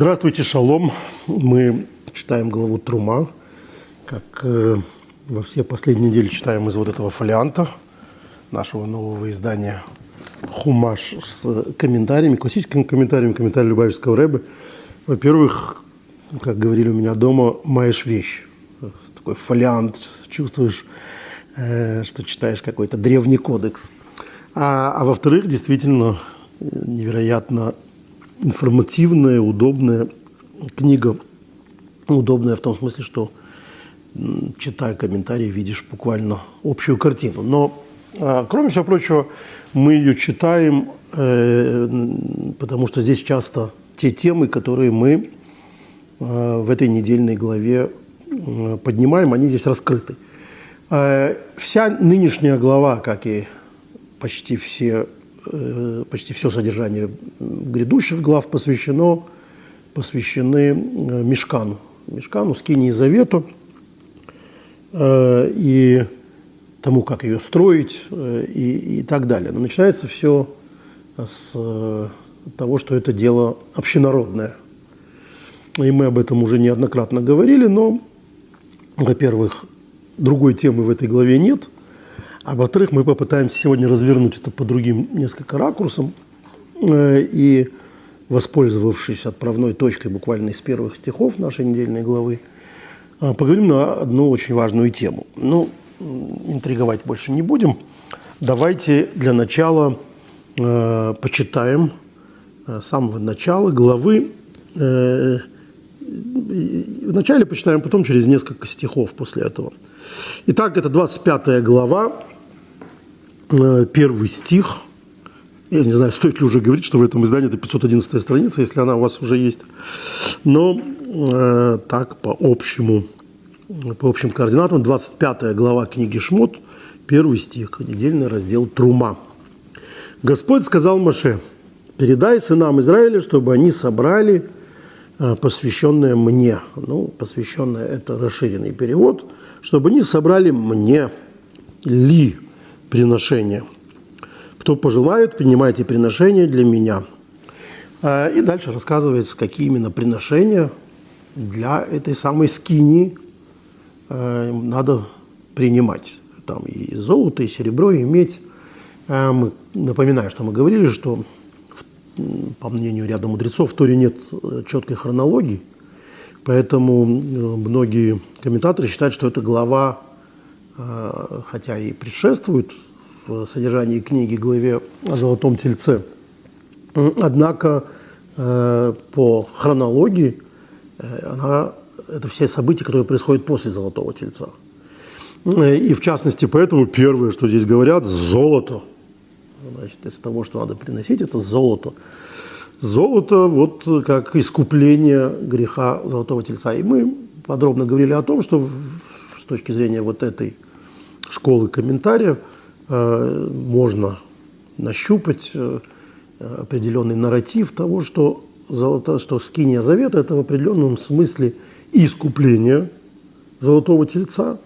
Здравствуйте, шалом. Мы читаем главу Трума, как э, во все последние недели читаем из вот этого фолианта нашего нового издания «Хумаш» с комментариями, классическими комментариями, комментариями Любавичского Рэбе. Во-первых, как говорили у меня дома, маешь вещь. Такой фолиант, чувствуешь, э, что читаешь какой-то древний кодекс. А, а во-вторых, действительно, невероятно информативная, удобная книга. Удобная в том смысле, что читая комментарии, видишь буквально общую картину. Но, а, кроме всего прочего, мы ее читаем, э, потому что здесь часто те темы, которые мы а, в этой недельной главе поднимаем, они здесь раскрыты. А, вся нынешняя глава, как и почти все Э, почти все содержание грядущих глав посвящено, посвящены э, Мешкану. Мешкану, Скинии Завета э, и тому, как ее строить и, и так далее. Но начинается все с того, что это дело общенародное. И мы об этом уже неоднократно говорили, но, во-первых, другой темы в этой главе нет – а во-вторых, мы попытаемся сегодня развернуть это по другим несколько ракурсам э, и, воспользовавшись отправной точкой буквально из первых стихов нашей недельной главы, э, поговорим на одну очень важную тему. Ну, интриговать больше не будем. Давайте для начала э, почитаем э, с самого начала главы. Э, вначале почитаем, потом через несколько стихов после этого. Итак, это 25 глава, Э, первый стих. Я не знаю, стоит ли уже говорить, что в этом издании это 511 страница, если она у вас уже есть. Но э, так по общему, по общим координатам, 25 глава книги Шмот, первый стих, недельный раздел Трума. Господь сказал Маше, передай сынам Израиля, чтобы они собрали э, посвященное мне. Ну, посвященное – это расширенный перевод. Чтобы они собрали мне ли приношения. Кто пожелает, принимайте приношения для меня. А, и дальше рассказывается, какие именно приношения для этой самой скини а, надо принимать. Там и золото, и серебро, и медь. А, мы, напоминаю, что мы говорили, что по мнению ряда мудрецов в Торе нет э, четкой хронологии, поэтому э, многие комментаторы считают, что эта глава Э, хотя и предшествует в содержании книги главе о Золотом Тельце, однако э, по хронологии она, это все события, которые происходят после Золотого Тельца. И в частности, поэтому первое, что здесь говорят, золото. Значит, из того, что надо приносить, это золото. Золото вот как искупление греха Золотого Тельца. И мы подробно говорили о том, что с точки зрения вот этой школы комментариев э, можно нащупать э, определенный нарратив того, что, золото, что скиния завета – это в определенном смысле искупление золотого тельца,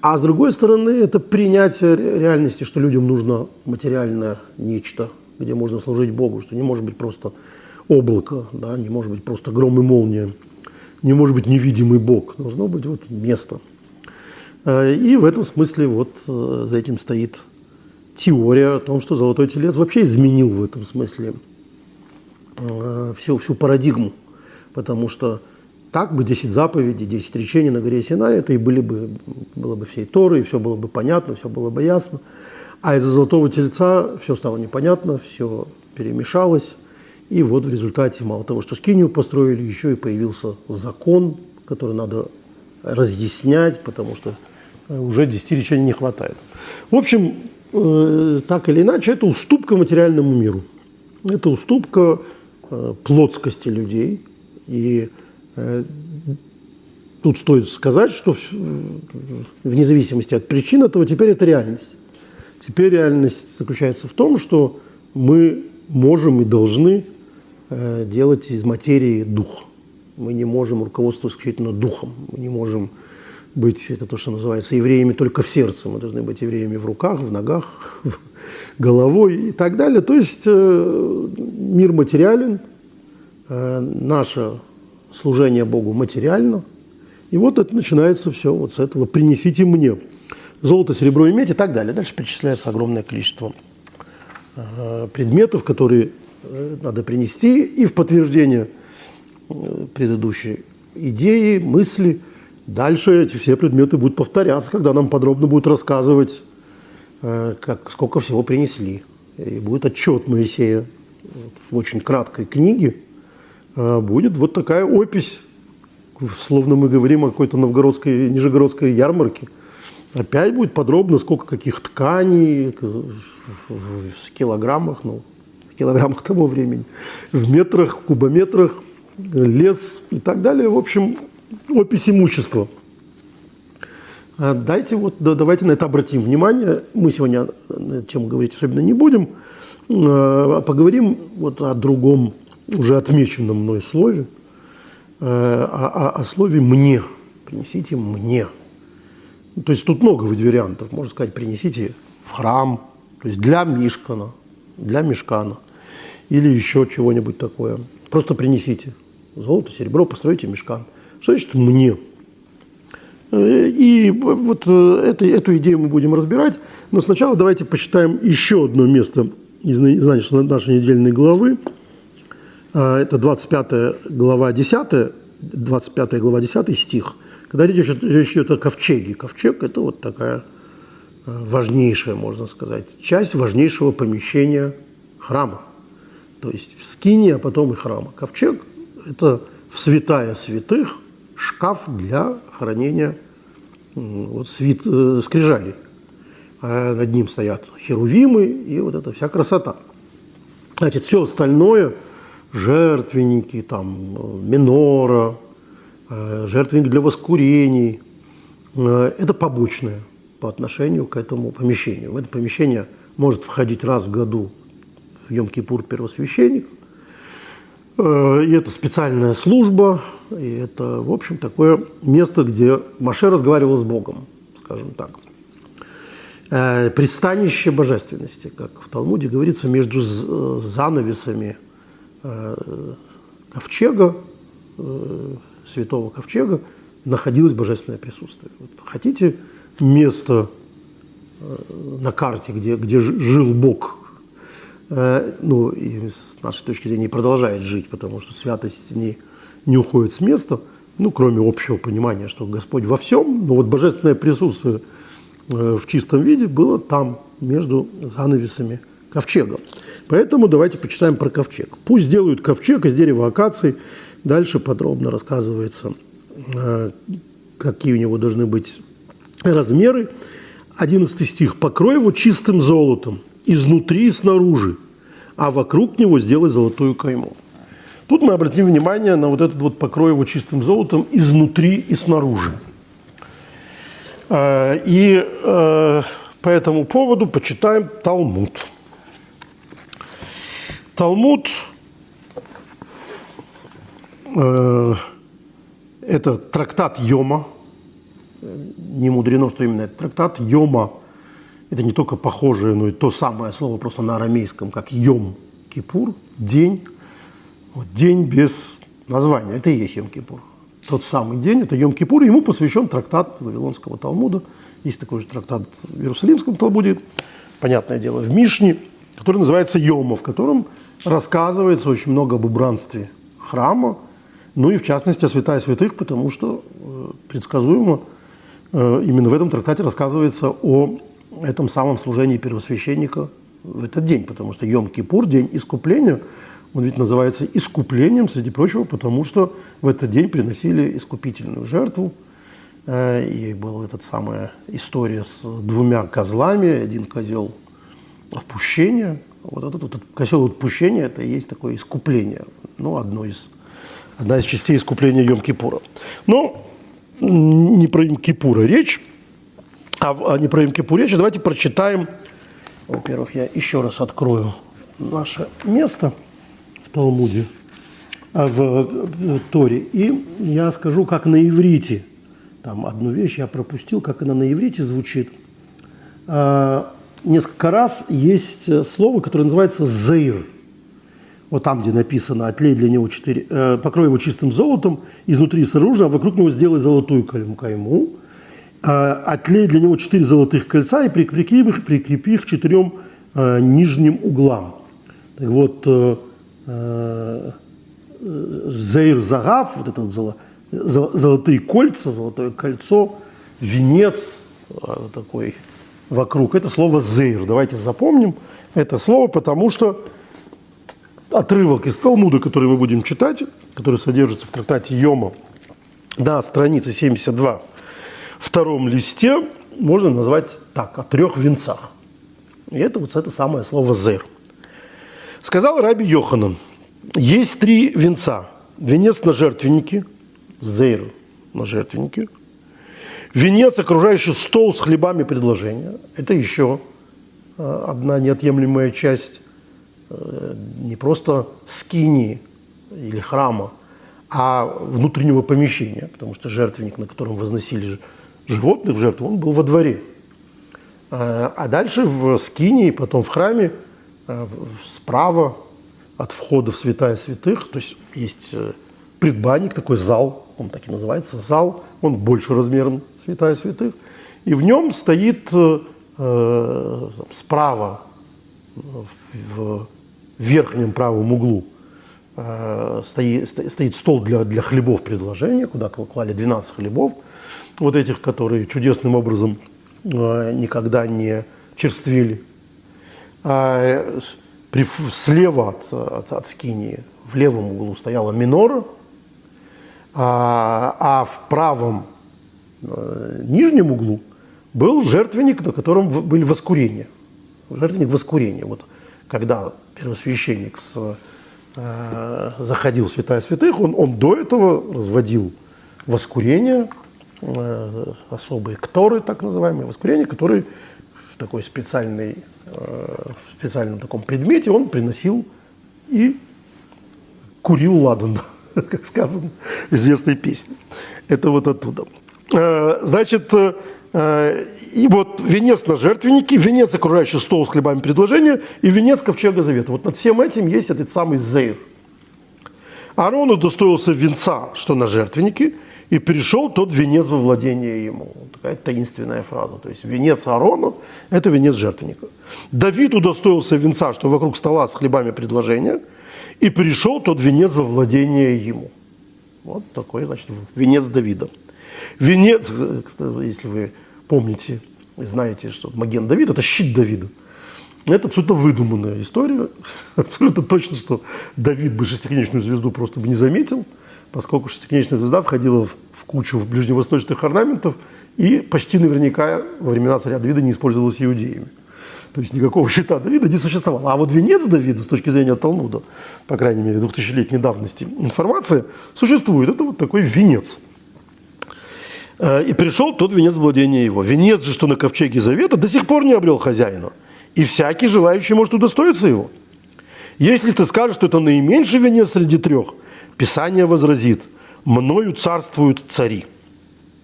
а с другой стороны это принятие реальности, что людям нужно материальное нечто, где можно служить Богу, что не может быть просто облако, да, не может быть просто гром и молния, не может быть невидимый Бог, должно быть вот место – Э, и в этом смысле вот э, за этим стоит теория о том, что Золотой Телец вообще изменил в этом смысле э, всю, всю парадигму, потому что так бы 10 заповедей, 10 речений на горе Синай, это и были бы, было бы всей Торы, и все было бы понятно, все было бы ясно. А из-за Золотого Тельца все стало непонятно, все перемешалось. И вот в результате мало того, что скинию построили, еще и появился закон, который надо разъяснять, потому что уже 10 речений не хватает. В общем, э, так или иначе, это уступка материальному миру. Это уступка э, плотскости людей. И э, тут стоит сказать, что вне зависимости от причин этого, теперь это реальность. Теперь реальность заключается в том, что мы можем и должны делать из материи дух. Мы не можем руководствоваться исключительно духом. Мы не можем быть, это то, что называется, евреями только в сердце. Мы должны быть евреями в руках, в ногах, головой и так далее. То есть э, мир материален, э, наше служение Богу материально. И вот это начинается все вот с этого «принесите мне» золото, серебро и медь и так далее. Дальше перечисляется огромное количество э, предметов, которые э, надо принести, и в подтверждение э, предыдущей идеи, мысли, дальше эти все предметы будут повторяться, когда нам подробно будут рассказывать, как, сколько всего принесли. И будет отчет Моисея в очень краткой книге, будет вот такая опись, словно мы говорим о какой-то новгородской, нижегородской ярмарке – Опять будет подробно, сколько каких тканей, в килограммах, ну, в килограммах того времени, в метрах, в кубометрах, лес и так далее. В общем, опись имущества. А дайте вот, да, давайте на это обратим внимание. Мы сегодня на эту тему говорить особенно не будем. А поговорим вот о другом, уже отмеченном мной слове, о, о, о слове «мне». Принесите «мне». То есть тут много вариантов. Можно сказать, принесите в храм, то есть для Мишкана, для Мешкана или еще чего-нибудь такое. Просто принесите золото, серебро, постройте мешкан. Что значит «мне»? Э, и вот э, это, эту идею мы будем разбирать. Но сначала давайте почитаем еще одно место из, из нашей недельной главы. А, это 25 глава 10, 25 глава 10 стих – когда речь, речь идет о ковчеге, ковчег – это вот такая э, важнейшая, можно сказать, часть важнейшего помещения храма. То есть в скине, а потом и храма. Ковчег – это в святая святых шкаф для хранения вот, свит, э, скрижалей. А над ним стоят херувимы и вот эта вся красота. Значит, все остальное – жертвенники, там, э, минора, жертвенник для воскурений. Э, это побочное по отношению к этому помещению. В это помещение может входить раз в году в Йом-Кипур первосвященник. Э, и это специальная служба, и это, в общем, такое место, где Маше разговаривал с Богом, скажем так. Пристанище божественности, как в Талмуде говорится, между занавесами ковчега святого ковчега находилось божественное присутствие. Вот хотите место э, на карте, где, где жил Бог, э, ну и с нашей точки зрения продолжает жить, потому что святость не, не уходит с места, ну, кроме общего понимания, что Господь во всем, но вот божественное присутствие э, в чистом виде было там, между занавесами ковчега. Поэтому давайте почитаем про ковчег. Пусть делают ковчег из дерева акации, Дальше подробно рассказывается, э, какие у него должны быть размеры. 11 стих. «Покрой его чистым золотом, изнутри и снаружи, а вокруг него сделай золотую кайму». Тут мы обратим внимание на вот этот вот покрой его чистым золотом изнутри и снаружи. Э, и э, по этому поводу почитаем Талмуд. Талмуд это трактат Йома. Не мудрено, что именно это трактат Йома. Это не только похожее, но и то самое слово просто на арамейском, как Йом Кипур, день. Вот день без названия. Это и есть Йом Кипур. Тот самый день, это Йом Кипур. Ему посвящен трактат Вавилонского Талмуда. Есть такой же трактат в Иерусалимском Талмуде, понятное дело, в Мишне, который называется Йома, в котором рассказывается очень много об убранстве храма, ну и в частности о святая святых, потому что э, предсказуемо э, именно в этом трактате рассказывается о этом самом служении первосвященника в этот день, потому что Йом-Кипур, день искупления, он ведь называется искуплением, среди прочего, потому что в этот день приносили искупительную жертву, э, и была эта самая история с двумя козлами, один козел отпущения, вот этот, вот козел отпущения, это и есть такое искупление, ну, одно из одна из частей искупления Йом-Кипура. Но не про Йом-Кипура речь, а, а не про Йом-Кипур речь. Давайте прочитаем. Во-первых, я еще раз открою наше место в Талмуде, а, в Торе, и я скажу, как на иврите. Там одну вещь я пропустил, как она на иврите звучит. А, несколько раз есть слово, которое называется «зейр». Вот там, где написано «отлей для него четыре, э, покрой его чистым золотом, изнутри с оружием, а вокруг него сделай золотую кайму, э, отлей для него четыре золотых кольца и прикрепи их, прикрепи их четырем э, нижним углам». Так вот, э, э, Зейр Загав, вот это золо, золотые кольца, золотое кольцо, венец э, такой вокруг. Это слово «зейр». Давайте запомним это слово, потому что отрывок из Талмуда, который мы будем читать, который содержится в трактате Йома на странице 72, втором листе, можно назвать так, о трех венцах. И это вот это самое слово «зер». Сказал Раби Йоханан, есть три венца. Венец на жертвеннике, зейр на жертвеннике. Венец, окружающий стол с хлебами предложения. Это еще э, одна неотъемлемая часть не просто скини или храма, а внутреннего помещения, потому что жертвенник, на котором возносили животных в жертву, он был во дворе. Э, а дальше в скине и потом в храме э, справа от входа в святая святых, то есть есть предбанник, такой зал, он так и называется, зал, он больше размером святая святых, и в нем стоит э, справа в в верхнем правом углу э, стоит, стоит стол для, для хлебов предложения, куда клали 12 хлебов, вот этих, которые чудесным образом э, никогда не черствели. А при, слева от, от, от скинии в левом углу стояла минора, а, а в правом э, нижнем углу был жертвенник, на котором были воскурения. Жертвенник воскурения. Вот когда первосвященник с, э, заходил в святая святых, он, он до этого разводил воскурение, э, особые кторы, так называемые воскурения, которые в такой специальной, э, в специальном таком предмете он приносил и курил ладан, как сказано в известной песне. Это вот оттуда. Э, значит, э, и вот венец на жертвеннике, венец, окружающий стол с хлебами предложения, и венец ковчега завета. Вот над всем этим есть этот самый зейр. Аарон удостоился венца, что на жертвеннике, и пришел тот венец во владение ему. Такая таинственная фраза. То есть венец Аарону – это венец жертвенника. Давид удостоился венца, что вокруг стола с хлебами предложения, и пришел тот венец во владение ему. Вот такой, значит, венец Давида. Венец, если вы помните знаете, что Маген Давид – это щит Давида. Это абсолютно выдуманная история. Абсолютно точно, что Давид бы шестиконечную звезду просто бы не заметил, поскольку шестиконечная звезда входила в, в кучу ближневосточных орнаментов и почти наверняка во времена царя Давида не использовалась иудеями. То есть никакого щита Давида не существовало. А вот венец Давида, с точки зрения Талмуда, по крайней мере, двухтысячелетней давности информация, существует. Это вот такой венец – и пришел тот венец владения его. Венец же, что на ковчеге завета, до сих пор не обрел хозяина. И всякий желающий может удостоиться его. Если ты скажешь, что это наименьший венец среди трех, Писание возразит, мною царствуют цари.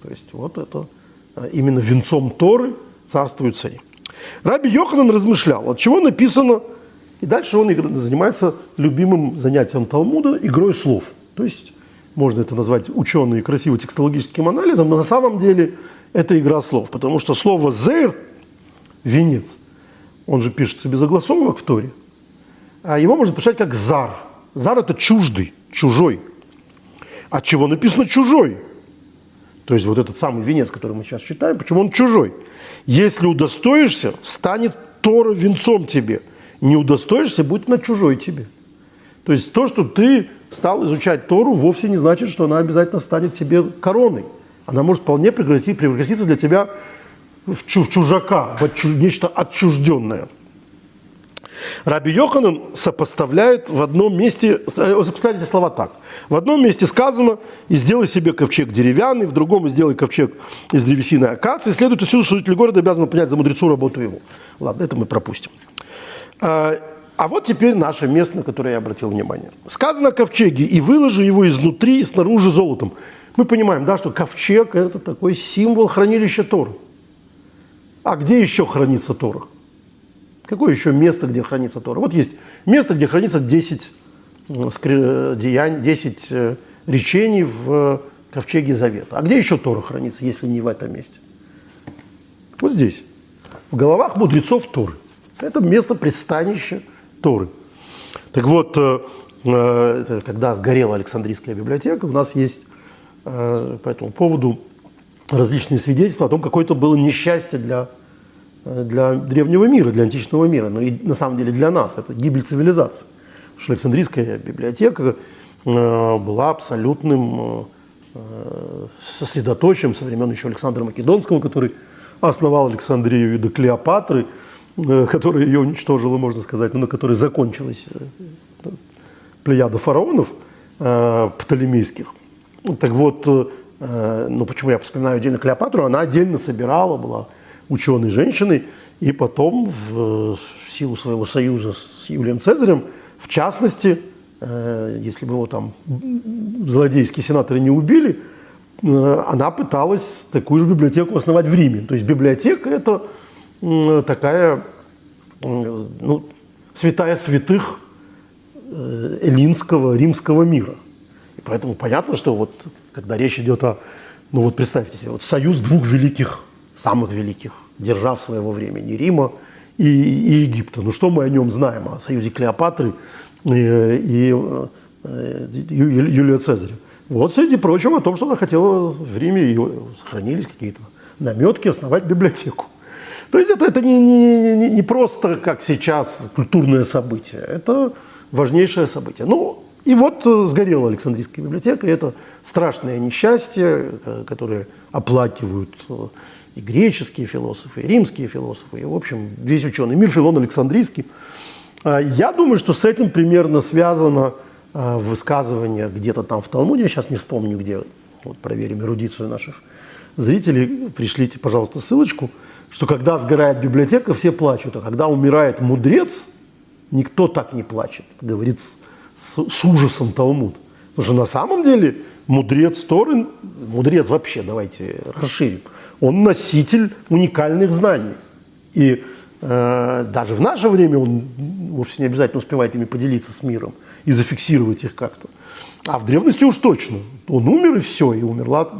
То есть вот это э, именно венцом Торы царствуют цари. Раби Йоханан размышлял, от чего написано, и дальше он занимается любимым занятием Талмуда, игрой слов. То есть можно это назвать ученые красиво текстологическим анализом, но на самом деле это игра слов, потому что слово «зейр» – венец, он же пишется без огласовок в Торе, а его можно прочитать как «зар». «Зар» – это чуждый, чужой. От чего написано «чужой»? То есть вот этот самый венец, который мы сейчас читаем, почему он чужой? Если удостоишься, станет Тора венцом тебе. Не удостоишься, будет на чужой тебе. То есть то, что ты стал изучать Тору, вовсе не значит, что она обязательно станет тебе короной. Она может вполне превратиться, для тебя в чужака, в нечто отчужденное. Раби Йоханан сопоставляет в одном месте, э, сопоставляет эти слова так. В одном месте сказано, и сделай себе ковчег деревянный, в другом сделай ковчег из древесины акации. Следует отсюда, что жители города обязаны понять за мудрецу работу его. Ладно, это мы пропустим. А, вот теперь наше место, на которое я обратил внимание. Сказано о ковчеге, и выложи его изнутри и снаружи золотом. Мы понимаем, да, что ковчег – это такой символ хранилища Тора. А где еще хранится Тора? Какое еще место, где хранится Тора? Вот есть место, где хранится 10 деяний, 10 речений в ковчеге Завета. А где еще Тора хранится, если не в этом месте? Вот здесь. В головах мудрецов Торы. Это место пристанища Торы. Так вот, когда сгорела Александрийская библиотека, у нас есть по этому поводу различные свидетельства о том, какое это было несчастье для, для древнего мира, для античного мира, но и на самом деле для нас. Это гибель цивилизации. Потому что Александрийская библиотека э, была абсолютным э, сосредоточием со времен еще Александра Македонского, который основал Александрию и до Клеопатры, э, которая ее уничтожила, можно сказать, но на которой закончилась плеяда фараонов птолемейских. Так вот, Э, ну почему я вспоминаю отдельно Клеопатру, она отдельно собирала, была ученой женщиной, и потом в, в силу своего союза с Юлием Цезарем, в частности, э, если бы его там злодейские сенаторы не убили, э, она пыталась такую же библиотеку основать в Риме. То есть библиотека – это э, такая э, ну, святая святых э, эллинского, римского мира. И поэтому понятно, что вот когда речь идет о, ну вот представьте себе, вот союз двух великих, самых великих держав своего времени, Рима и, и Египта. Ну что мы о нем знаем, о союзе Клеопатры и, и, и Юлия Цезаря? Вот, среди прочего, о том, что она хотела в Риме, и сохранились какие-то наметки, основать библиотеку. То есть это, это не, не, не, не просто, как сейчас, культурное событие, это важнейшее событие. Ну, и вот э, сгорела Александрийская библиотека, это страшное несчастье, э, которое оплакивают э, и греческие философы, и римские философы, и, в общем, весь ученый мир, Филон Александрийский. А, я думаю, что с этим примерно связано высказывание где-то там в Талмуде, я сейчас не вспомню где, вот проверим эрудицию наших зрителей, пришлите, пожалуйста, ссылочку, что когда сгорает библиотека, все плачут, а когда умирает мудрец, никто так не плачет, говорится с, с ужасом Талмуд. Потому что на самом деле мудрец Торы, мудрец вообще, давайте расширим, он носитель уникальных знаний. И э, даже в наше время он вовсе не обязательно успевает ими поделиться с миром и зафиксировать их как-то. А в древности уж точно. Он умер и все, и умерла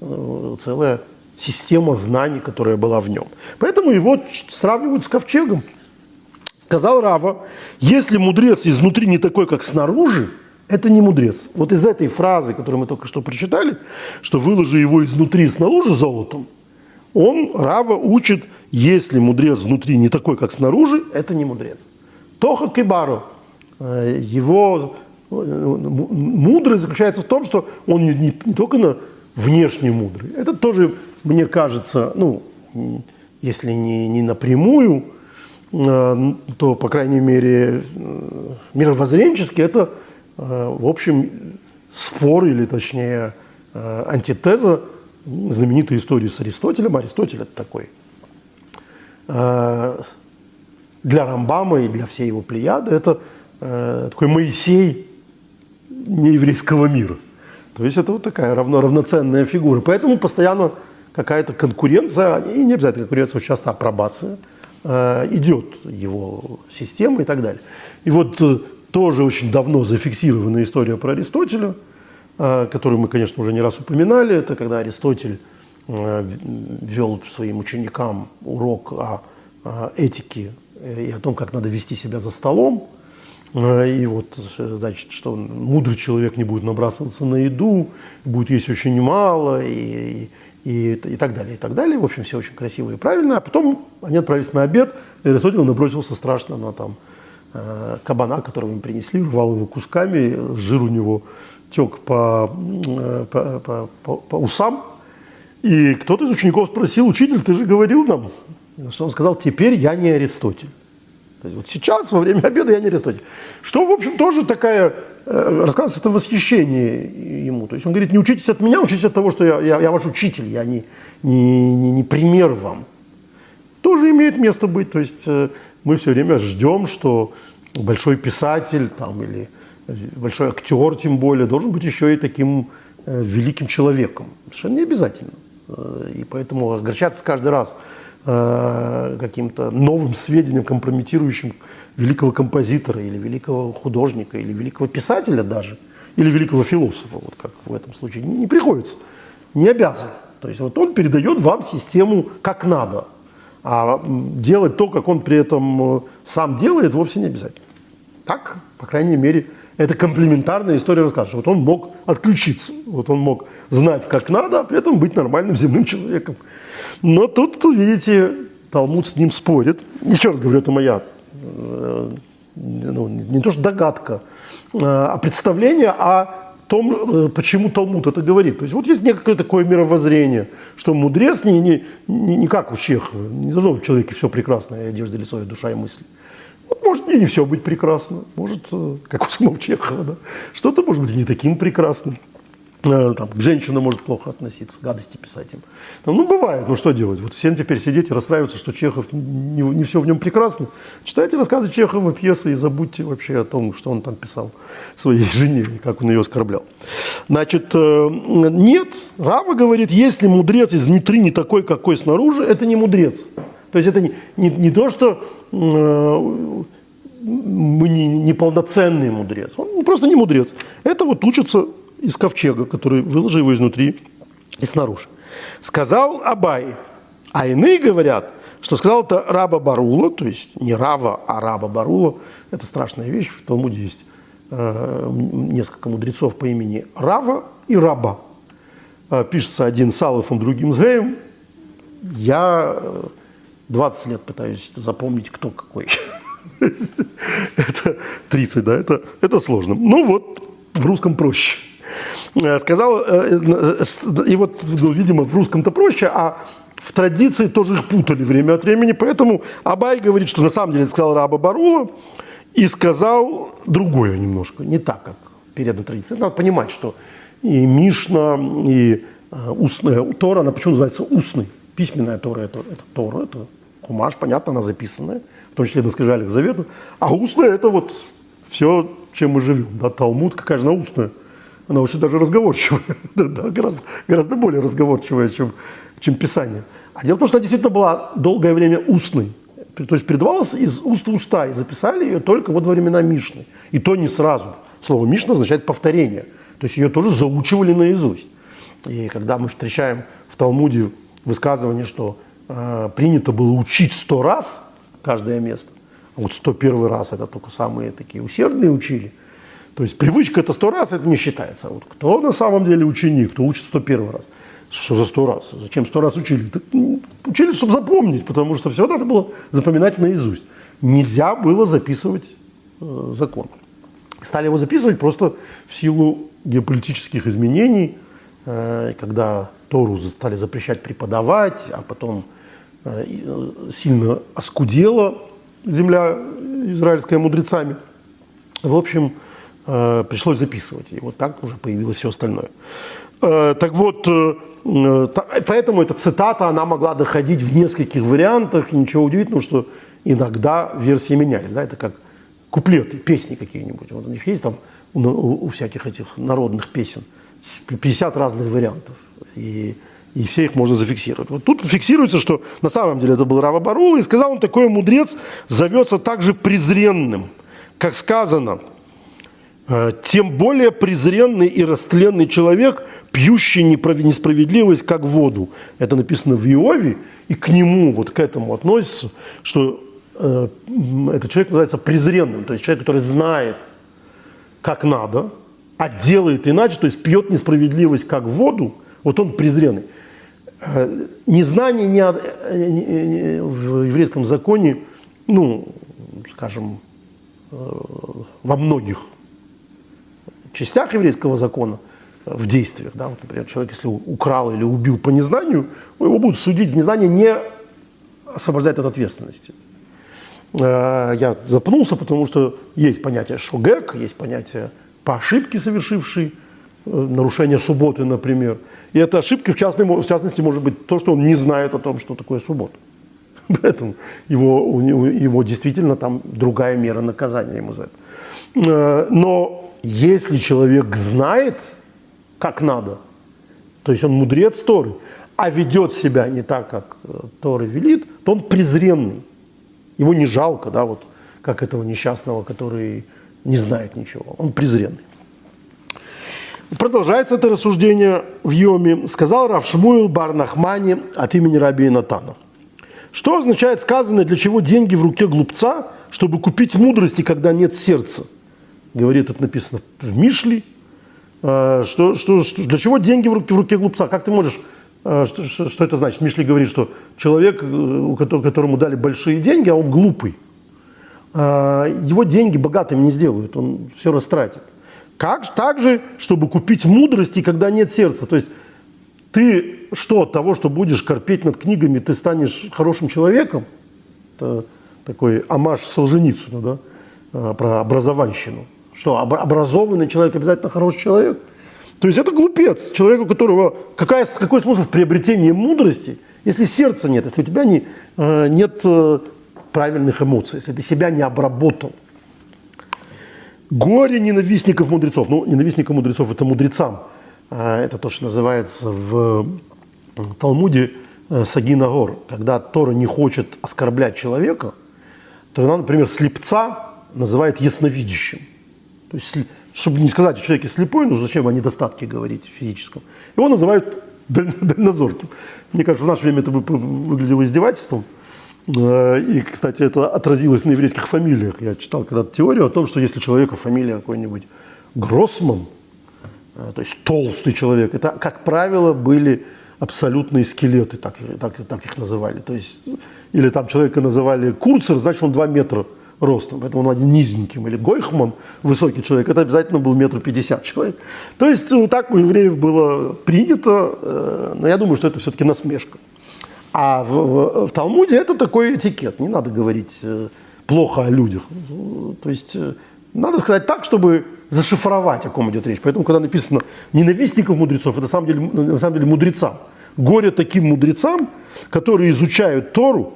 э, целая система знаний, которая была в нем. Поэтому его сравнивают с ковчегом. Сказал Рава, если мудрец изнутри не такой, как снаружи, это не мудрец. Вот из этой фразы, которую мы только что прочитали, что выложи его изнутри снаружи золотом, он, Рава, учит, если мудрец внутри не такой, как снаружи, это не мудрец. Тоха Кибару, э, его э, мудрость заключается в том, что он не, не, не только на внешне мудрый, это тоже, мне кажется, ну, если не, не напрямую, Э, то, по крайней мере, э, мировоззренчески это, э, в общем, спор или, точнее, антитеза знаменитой истории с Аристотелем. Аристотель – это такой для Рамбама и для всей его плеяды это такой Моисей нееврейского мира. То есть это вот такая равно, равноценная фигура. Поэтому постоянно какая-то конкуренция, и не обязательно конкуренция, очень часто апробация – Э, идет его система и так далее. И вот э, тоже очень давно зафиксированная история про Аристотеля, э, которую мы, конечно, уже не раз упоминали, это когда Аристотель вел своим ученикам урок о этике и о том, как надо вести себя за столом. И вот, значит, что мудрый человек не будет набрасываться на еду, будет есть очень мало, и, и, и так далее, и так далее. В общем, все очень красиво и правильно. А потом они отправились на обед, и Аристотель набросился страшно на там э, кабана, которого им принесли, рвал его кусками, жир у него тек по, э, по, по, по, по усам. И кто-то из учеников спросил, учитель, ты же говорил нам, что он сказал, теперь я не Аристотель. То есть вот сейчас, во время обеда, я не Аристотель. Что, в общем, тоже такая, э, рассказывается, это восхищение ему. То есть он говорит, не учитесь от меня, учитесь от того, что я, я, я ваш учитель, я не, не, не, не пример вам. Тоже имеет место быть. То есть э, мы все время ждем, что большой писатель там, или большой актер, тем более, должен быть еще и таким э, великим человеком. Совершенно не обязательно. И поэтому огорчаться каждый раз – Э, каким-то новым сведениям, компрометирующим великого композитора или великого художника или великого писателя даже, или великого философа, вот как в этом случае, не, приходится, не обязан. То есть вот он передает вам систему как надо, а делать то, как он при этом э, сам делает, вовсе не обязательно. Так, по крайней мере, это комплементарная история рассказывает. Вот он мог отключиться, вот он мог знать, как надо, а при этом быть нормальным земным человеком. Но тут, видите, Талмуд с ним спорит. Еще раз говорю, это моя э, ну, не то что догадка, э, а представление о том, э, почему Талмуд это говорит. То есть вот есть некое такое мировоззрение, что мудрец не, не, не, не как у Чехова, не должно в человеке все прекрасное, одежда, лицо, и душа и мысли. Вот может и не все быть прекрасно, может, как у самого Чехова, да? что-то может быть не таким прекрасным. Э, там, к женщинам может плохо относиться, гадости писать им. Там, ну, бывает, ну что делать? Вот всем теперь сидеть и расстраиваться, что Чехов, не, не все в нем прекрасно. Читайте рассказы Чехова, пьесы и забудьте вообще о том, что он там писал своей жене и как он ее оскорблял. Значит, э, нет, Рава говорит, если мудрец изнутри не такой, какой снаружи, это не мудрец. То есть это не, не, не то, что э, мы не, не полноценный мудрец, он просто не мудрец. Это вот учится из ковчега, который выложил его изнутри и снаружи. Сказал Абай, а иные говорят, что сказал это Раба Барула, то есть не Рава, а Раба Барула. Это страшная вещь, в Талмуде есть э, несколько мудрецов по имени Рава и Раба. Э, пишется один с Алифом, другим с Геем. Я 20 лет пытаюсь запомнить, кто какой. Это 30, да, это, это сложно. Ну вот, в русском проще. Э, сказал, э, э, и вот, ну, видимо, в русском-то проще, а в традиции тоже их путали время от времени, поэтому Абай говорит, что на самом деле сказал Раба Барула и сказал другое немножко, не так, как передана традиция. Надо понимать, что и Мишна, и устная Тора, она почему называется устной? Письменная Тора это, это Тора, это Кумаш, понятно, она записанная, в том числе на скрижалях Завета, а устная это вот все, чем мы живем. Да, Талмуд, какая же она устная? Она очень даже разговорчивая, да, да, гораздо, гораздо более разговорчивая, чем, чем Писание. А дело в том, что она действительно была долгое время устной. То есть передавалась из уст в уста, и записали ее только вот во времена Мишны. И то не сразу. Слово Мишна означает повторение. То есть ее тоже заучивали наизусть. И когда мы встречаем в Талмуде высказывание, что э, принято было учить сто раз каждое место, а вот сто первый раз это только самые такие усердные учили – то есть привычка это сто раз, это не считается. А вот кто на самом деле ученик, кто учит сто первый раз? Что за сто раз? Зачем сто раз учили? Так, ну, учили, чтобы запомнить, потому что все надо было запоминать наизусть. Нельзя было записывать э, закон. Стали его записывать просто в силу геополитических изменений, э, когда Тору стали запрещать преподавать, а потом сильно оскудела земля израильская мудрецами. В общем, Э, пришлось записывать. И вот так уже появилось все остальное. Э, так вот, э, поэтому эта цитата, она могла доходить в нескольких вариантах, и ничего удивительного, что иногда версии менялись. Да? Это как куплеты, песни какие-нибудь. Вот у них есть там, у, у всяких этих народных песен, 50 разных вариантов. И, и все их можно зафиксировать. Вот тут фиксируется, что на самом деле это был Рава Барула, и сказал он, такой мудрец зовется также презренным, как сказано – Э, тем более презренный и растленный человек, пьющий несправедливость, как воду. Это написано в Иове, и к нему, вот к этому относится, что э, этот человек называется презренным, то есть человек, который знает, как надо, а делает иначе, то есть пьет несправедливость, как воду, вот он презренный. Э, незнание не, э, не, не, в еврейском законе, ну, скажем, э, во многих частях еврейского закона э, в действиях. Да? Вот, например, человек, если украл или убил по незнанию, его будут судить. Незнание не освобождает от ответственности. Э, я запнулся, потому что есть понятие шогек, есть понятие по ошибке совершивший, э, нарушение субботы, например. И эта ошибка, в, частной, в частности, может быть то, что он не знает о том, что такое суббота. Поэтому его, его действительно там другая мера наказания ему за это. Но если человек знает, как надо, то есть он мудрец Торы, а ведет себя не так, как э, Торы велит, то он презренный. Его не жалко, да, вот как этого несчастного, который не знает ничего. Он презренный. Продолжается это рассуждение в Йоме. Сказал Рав Шмуил Бар Нахмани от имени Раби Натана. Что означает сказанное, для чего деньги в руке глупца, чтобы купить мудрости, когда нет сердца? Говорит, это написано в Мишле. А, что, что, что, для чего деньги в руке, в руке глупца? Как ты можешь... А, что, что, что это значит? Мишли говорит, что человек, которого, которому дали большие деньги, а он глупый. Его деньги богатым не сделают, он все растратит. Как так же, чтобы купить мудрости, когда нет сердца. То есть ты что, от того, что будешь корпеть над книгами, ты станешь хорошим человеком? Это такой амаш Солженицыну, да, а, про образованщину. Что, образованный человек обязательно хороший человек? То есть это глупец, человек, у которого... Какая, какой смысл в приобретении мудрости, если сердца нет, если у тебя не, э, нет э, правильных эмоций, если ты себя не обработал? Горе ненавистников мудрецов. Ну, ненавистников мудрецов – это мудрецам. А, это то, что называется в Талмуде э, Сагина Гор. Когда Тора не хочет оскорблять человека, то она, например, слепца называет ясновидящим. То есть, чтобы не сказать о человеке слепой, нужно зачем о недостатке говорить физическом. Его называют дальнозорким. Мне кажется, в наше время это выглядело издевательством – и, кстати, это отразилось на еврейских фамилиях. Я читал когда-то теорию о том, что если человека фамилия какой-нибудь Гроссман, э, то есть толстый человек, это, как правило, были абсолютные скелеты, так, так, так их называли. То есть, или там человека называли Курцер, значит, он 2 метра ростом, поэтому он один низеньким. Или Гойхман, высокий человек, это обязательно был метр пятьдесят человек. То есть, вот так у евреев было принято, э, но я думаю, что это все-таки насмешка. А в, в, Талмуде это такой этикет. Не надо говорить э, плохо о людях. То есть э, надо сказать так, чтобы зашифровать, о ком идет речь. Поэтому, когда написано «ненавистников мудрецов», это на самом деле, на самом деле мудрецам. Горе таким мудрецам, которые изучают Тору,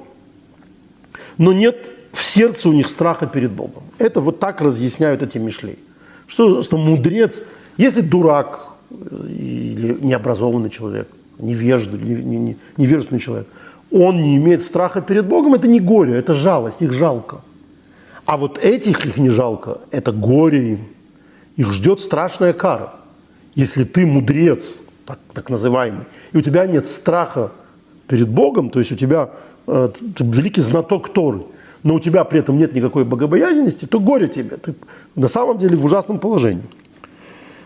но нет в сердце у них страха перед Богом. Это вот так разъясняют эти мишлей. Что, что мудрец, если дурак э, или необразованный человек – невежды, невежественный человек, он не имеет страха перед Богом, это не горе, это жалость, их жалко. А вот этих их не жалко, это горе им. Их ждет страшная кара. Если ты мудрец, так, так называемый, и у тебя нет страха перед Богом, то есть у тебя э, великий знаток Торы, но у тебя при этом нет никакой богобоязненности, то горе тебе. Ты на самом деле в ужасном положении.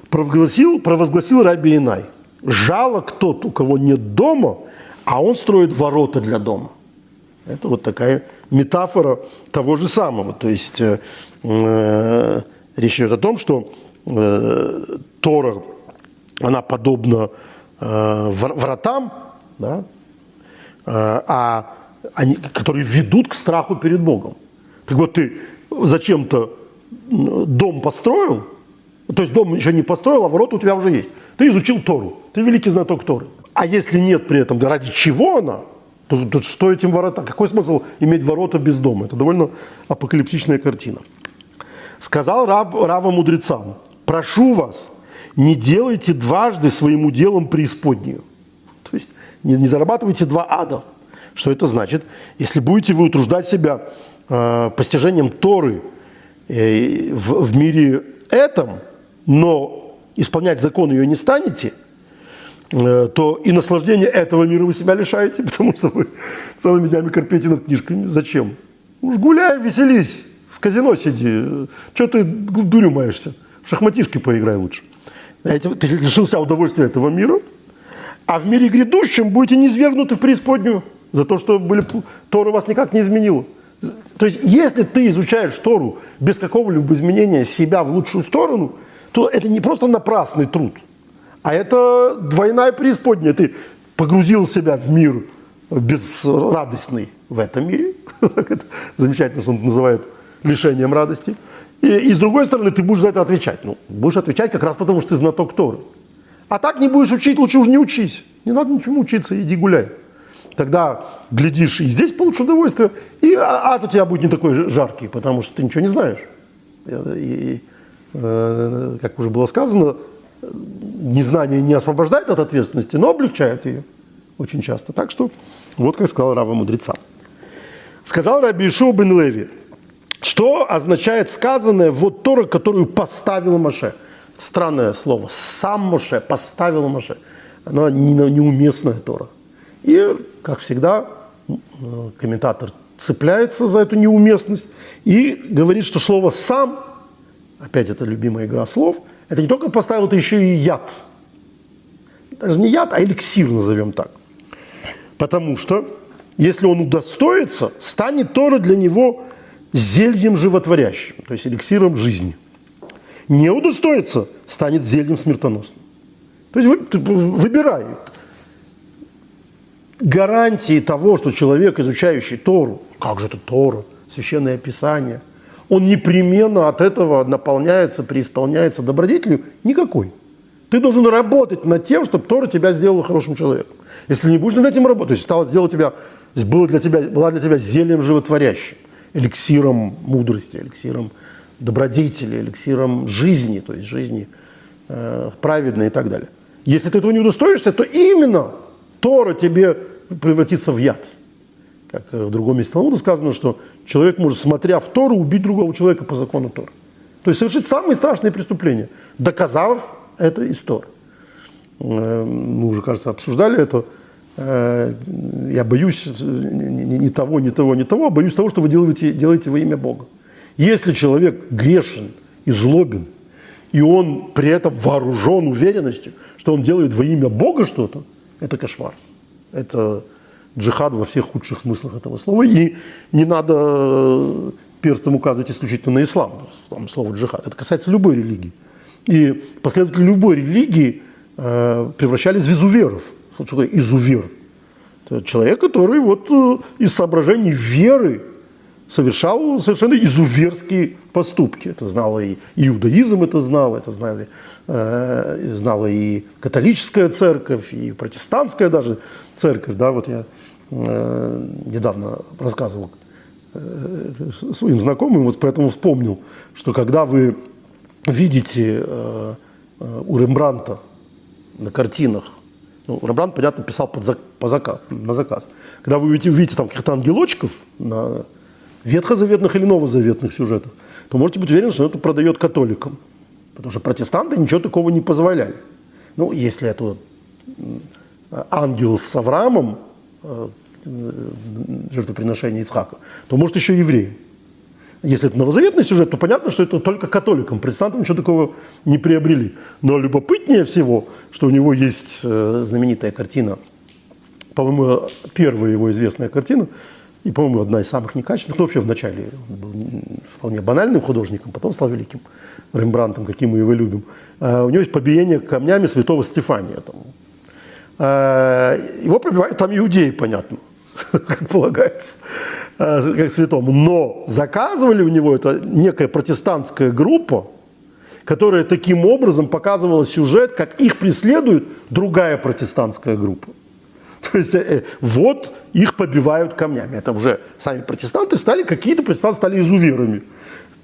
Провозгласил, провозгласил Раби Инай – жалок тот, у кого нет дома, а он строит ворота для дома. Это вот такая метафора того же самого. То есть э, э речь идет о том, что э, Тора, она подобна э, вратам, да, э, а они, которые ведут к страху перед Богом. Так вот, ты зачем-то дом построил, то есть дом еще не построил, а ворота у тебя уже есть. Ты изучил Тору, ты великий знаток Торы. А если нет при этом, да ради чего она, то, то что этим ворота? Какой смысл иметь ворота без дома? Это довольно апокалиптичная картина. Сказал раб, Рава мудрецам, прошу вас, не делайте дважды своим делом преисподнюю. То есть не, не зарабатывайте два ада. Что это значит? Если будете вы утруждать себя э, постижением Торы э, в, в мире этом, но исполнять закон ее не станете, э, то и наслаждение этого мира вы себя лишаете, потому что вы целыми днями корпите над книжками. Зачем? Уж гуляй, веселись, в казино сиди. Что ты дурю маешься? В шахматишки поиграй лучше. Знаете, ты лишился удовольствия этого мира, а в мире грядущем будете низвергнуты в преисподнюю за то, что были, Тора вас никак не изменила. То есть, если ты изучаешь Тору без какого-либо изменения себя в лучшую сторону – то это не просто напрасный труд, а это двойная преисподняя. Ты погрузил себя в мир безрадостный в этом мире, замечательно, что он называет лишением радости, и, и с другой стороны, ты будешь за это отвечать. Ну, будешь отвечать как раз потому, что ты знаток Торы. А так не будешь учить, лучше уже не учись. Не надо ничему учиться, иди гуляй. Тогда, глядишь, и здесь получишь удовольствие, и ад у тебя будет не такой жаркий, потому что ты ничего не знаешь. И, и, как уже было сказано, незнание не освобождает от ответственности, но облегчает ее очень часто. Так что вот как сказал Рава мудреца. Сказал Раби Ишуа бен Леви, Что означает сказанное вот Тора, которую поставил Маше? Странное слово. Сам Моше поставил Маше. Оно неуместная Тора. И, как всегда, комментатор цепляется за эту неуместность и говорит, что слово «сам», опять это любимая игра слов, это не только поставил, это еще и яд. Даже не яд, а эликсир, назовем так. Потому что, если он удостоится, станет Тора для него зельем животворящим, то есть эликсиром жизни. Не удостоится, станет зельем смертоносным. То есть выбирай. Гарантии того, что человек, изучающий Тору, как же это Тора, священное писание, он непременно от этого наполняется, преисполняется добродетелью, никакой. Ты должен работать над тем, чтобы Тора тебя сделала хорошим человеком. Если не будешь над этим работать, стало сделать тебя, было для тебя, была для тебя зельем животворящим, эликсиром мудрости, эликсиром добродетели, эликсиром жизни, то есть жизни э, праведной и так далее. Если ты этого не удостоишься, то именно Тора тебе превратится в яд. Как в другом месте Талмуда сказано, что человек может, смотря в Тору, убить другого человека по закону Торы. То есть совершить самые страшные преступления, доказав это из Торы. Э, мы уже, кажется, обсуждали это. Э, я боюсь ни того, ни того, ни того, а боюсь того, что вы делаете, делаете во имя Бога. Если человек грешен и злобен, и он при этом вооружен уверенностью, что он делает во имя Бога что-то, это кошмар. Это джихад во всех худших смыслах этого слова. И не надо э, перстом указывать исключительно на ислам, там слово джихад. Это касается любой религии. И последователи любой религии э, превращались в изуверов. Что такое изувер? Это человек, который вот э, из соображений веры совершал совершенно изуверские поступки. Это знал и иудаизм, это знал, это знали, э, знала и католическая церковь, и протестантская даже церковь. Да, вот я недавно рассказывал э, своим знакомым, вот поэтому вспомнил, что когда вы видите э, э, у Рембранта на картинах, ну, Рембрандт, понятно, писал под, по заказ, на заказ. Когда вы увидите, увидите там каких-то ангелочков на ветхозаветных или новозаветных сюжетах, то можете быть уверены, что это продает католикам. Потому что протестанты ничего такого не позволяли. Ну, если это ангел с Авраамом, э, жертвоприношение Ицхака, то может еще евреи. Если это новозаветный сюжет, то понятно, что это только католикам. Протестантам ничего такого не приобрели. Но любопытнее всего, что у него есть э, знаменитая картина, по-моему, первая его известная картина, и, по-моему, одна из самых некачественных. Ну, вообще вначале он был вполне банальным художником, потом стал великим Рембрандтом, каким мы его любим. А у него есть побиение камнями святого Стефания. Там. А, его побивают там иудеи, понятно, как полагается, а, как святому. Но заказывали у него это некая протестантская группа, которая таким образом показывала сюжет, как их преследует другая протестантская группа. То есть э, вот их побивают камнями. Это уже сами протестанты стали, какие-то протестанты стали изуверами.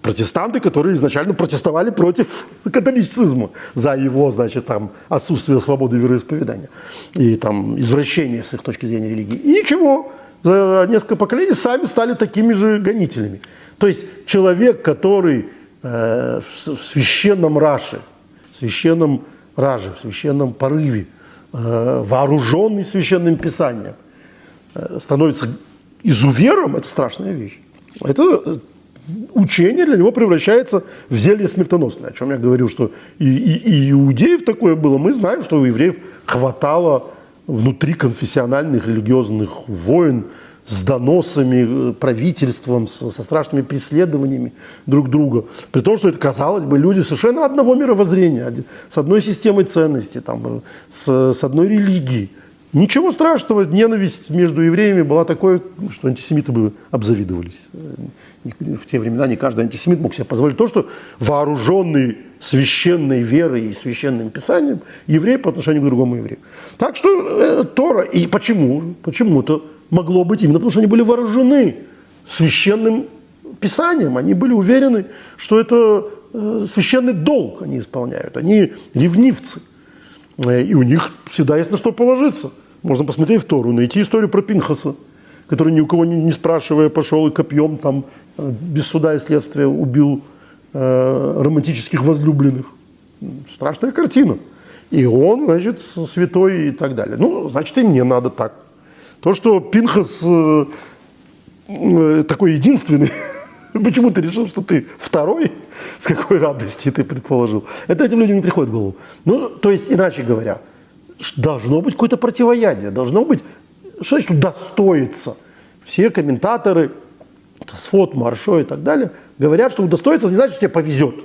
Протестанты, которые изначально протестовали против католицизма за его, значит, там, отсутствие свободы вероисповедания и там извращение с их точки зрения религии. И ничего, за несколько поколений сами стали такими же гонителями. То есть человек, который э, в священном раше, в священном раже, в священном порыве – Э, вооруженный священным писанием, э, становится изувером, это страшная вещь. Это э, учение для него превращается в зелье смертоносное. О чем я говорю, что и, и, и иудеев такое было. Мы знаем, что у евреев хватало внутри конфессиональных религиозных войн, с доносами, э, правительством, со, со страшными преследованиями друг друга. При том, что это, казалось бы, люди совершенно одного мировоззрения, с одной системой ценностей, там, с, с одной религией. Ничего страшного, ненависть между евреями была такой, что антисемиты бы обзавидовались. В те времена не каждый антисемит мог себе позволить то, что вооруженный священной верой и священным писанием еврей по отношению к другому еврею. Так что э, Тора, и почему? Почему-то могло быть именно потому, что они были вооружены священным писанием, они были уверены, что это э, священный долг они исполняют, они ревнивцы, э, и у них всегда есть на что положиться. Можно посмотреть в Тору, найти историю про Пинхаса, который ни у кого не, не спрашивая пошел и копьем там э, без суда и следствия убил э, романтических возлюбленных. Страшная картина. И он, значит, святой и так далее. Ну, значит, и не надо так. То, что Пинхас э, э, такой единственный, почему ты решил, что ты второй, с какой радости ты предположил, это этим людям не приходит в голову. Ну, то есть, иначе говоря, должно быть какое-то противоядие, должно быть, что значит удостоиться. Все комментаторы, Сфот, Маршо и так далее, говорят, что удостоиться не значит, что тебе повезет.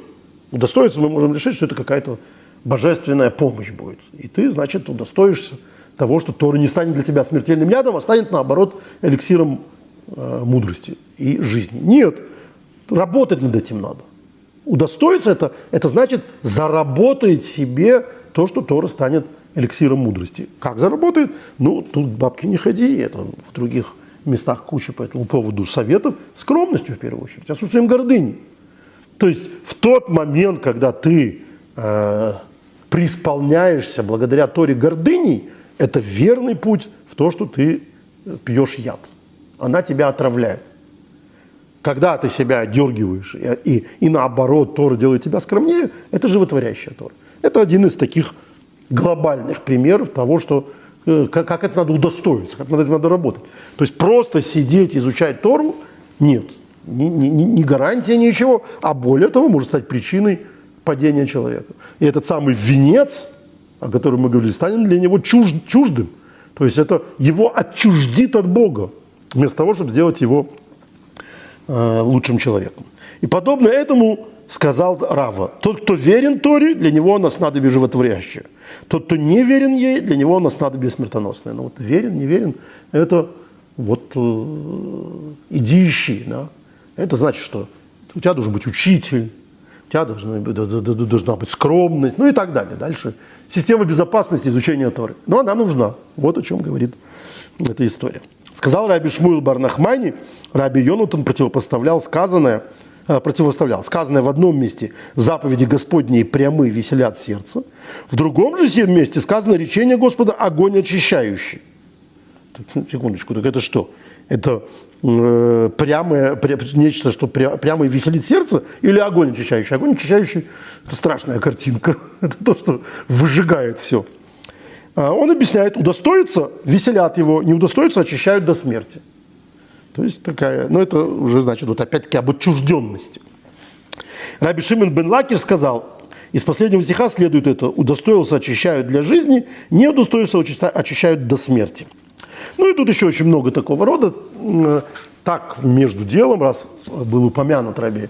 Удостоиться мы можем решить, что это какая-то божественная помощь будет. И ты, значит, удостоишься того, что Тора не станет для тебя смертельным ядом, а станет, наоборот, эликсиром э, мудрости и жизни. Нет, работать над этим надо. Удостоиться это, это значит заработать себе то, что Тора станет эликсиром мудрости. Как заработает? Ну, тут бабки не ходи, это в других местах куча по этому поводу советов. Скромностью, в первую очередь, отсутствием гордыни. То есть в тот момент, когда ты э, преисполняешься благодаря Торе гордыней, это верный путь в то, что ты пьешь яд. Она тебя отравляет. Когда ты себя дергиваешь, и, и, и наоборот, Тора делает тебя скромнее, это животворящая Тора. Это один из таких глобальных примеров того, что э, как, как это надо удостоиться, как над этим надо работать. То есть просто сидеть, изучать Тору – нет. Ни, ни, ни гарантия, ничего. А более того, может стать причиной падения человека. И этот самый венец, о котором мы говорили, станет для него чуж, чуждым. То есть это его отчуждит от Бога, вместо того, чтобы сделать его э, лучшим человеком. И подобно этому сказал Рава, тот, кто верен Торе, для него она снадобье животворящее. Тот, кто не верен ей, для него она снадобье смертоносное. Но вот верен, не верен, это вот э, иди ищи. Да? Это значит, что у тебя должен быть учитель, у тебя должна, должна быть скромность, ну и так далее. Дальше система безопасности изучения Торы. Но она нужна. Вот о чем говорит эта история. Сказал Раби Шмуил Барнахмани, Раби Йонутан противопоставлял сказанное, противоставлял сказанное в одном месте заповеди Господней прямые веселят сердце, в другом же месте сказано речение Господа огонь очищающий. Секундочку, так это что? Это э, прямое, пря, нечто, что пря, прямо веселит сердце, или огонь очищающий? Огонь очищающий – это страшная картинка. это то, что выжигает все. А он объясняет, удостоится, веселят его, не удостоится, очищают до смерти. То есть такая, ну это уже значит вот опять-таки об отчужденности. Раби Шимон бен Лакиш сказал, из последнего стиха следует это, удостоился, очищают для жизни, не удостоился, очищают до смерти. Ну и тут еще очень много такого рода. Так, между делом, раз был упомянут Раби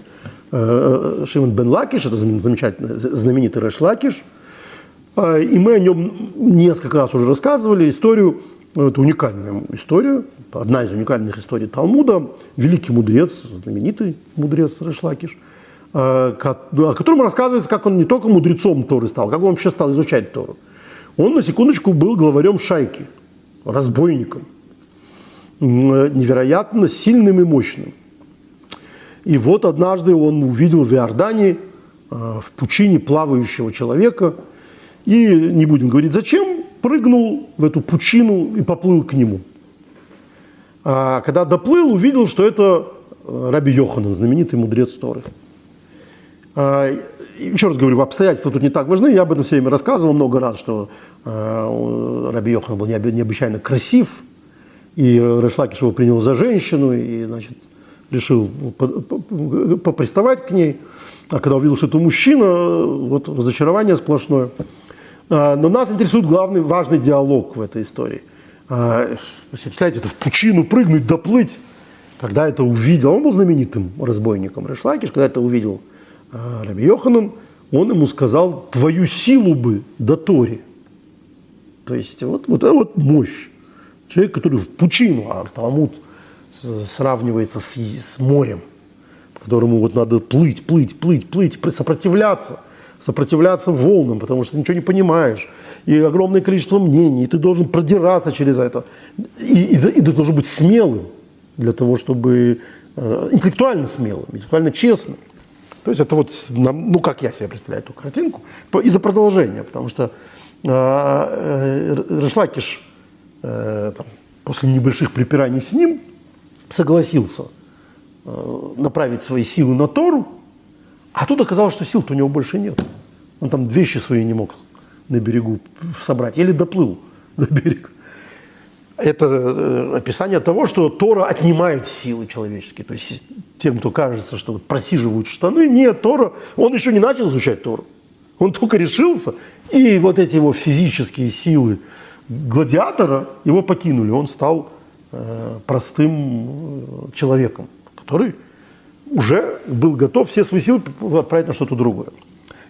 э, Шимон бен Лакиш, это замечательный, знаменитый Рэш Лакиш, э, и мы о нем несколько раз уже рассказывали историю, это уникальная история, одна из уникальных историй Талмуда, великий мудрец, знаменитый мудрец Рэш Лакиш, э, о котором рассказывается, как он не только мудрецом Торы стал, как он вообще стал изучать Тору. Он, на секундочку, был главарем шайки – разбойником, невероятно сильным и мощным. И вот однажды он увидел в Иордании, э, в пучине плавающего человека, и, не будем говорить зачем, прыгнул в эту пучину и поплыл к нему. А когда доплыл, увидел, что это э, Раби Йоханан, знаменитый мудрец Торы. А, еще раз говорю, обстоятельства тут не так важны. Я об этом все время рассказывал много раз, что э, Раби Йохан был необычайно красив, и Решлакиш его принял за женщину, и, значит, решил поприставать к ней. А когда увидел, что это мужчина, вот разочарование сплошное. А, но нас интересует главный, важный диалог в этой истории. А, представляете, это в пучину прыгнуть, доплыть. Когда это увидел, он был знаменитым разбойником Решлакиш, когда это увидел а Раби Йоханан, он ему сказал, твою силу бы до Тори. То есть вот, вот это вот мощь. Человек, который в пучину, а Талмуд сравнивается с, с морем, которому вот надо плыть, плыть, плыть, плыть, сопротивляться, сопротивляться волнам, потому что ты ничего не понимаешь, и огромное количество мнений, и ты должен продираться через это, и, и, и ты должен быть смелым для того, чтобы э, интеллектуально смелым, интеллектуально честным. То есть это вот, ну, как я себе представляю эту картинку, из-за продолжения, потому что э, Решлакиш э, там, после небольших припираний с ним согласился э, направить свои силы на Тору, а тут оказалось, что сил-то у него больше нет. Он там вещи свои не мог на берегу собрать, или доплыл до берега. Это э, описание того, что Тора отнимает силы человеческие. То есть тем, кто кажется, что просиживают штаны, нет, Тора, он еще не начал изучать Тору. Он только решился, и вот эти его физические силы гладиатора его покинули. Он стал э, простым э, человеком, который уже был готов все свои силы отправить на что-то другое.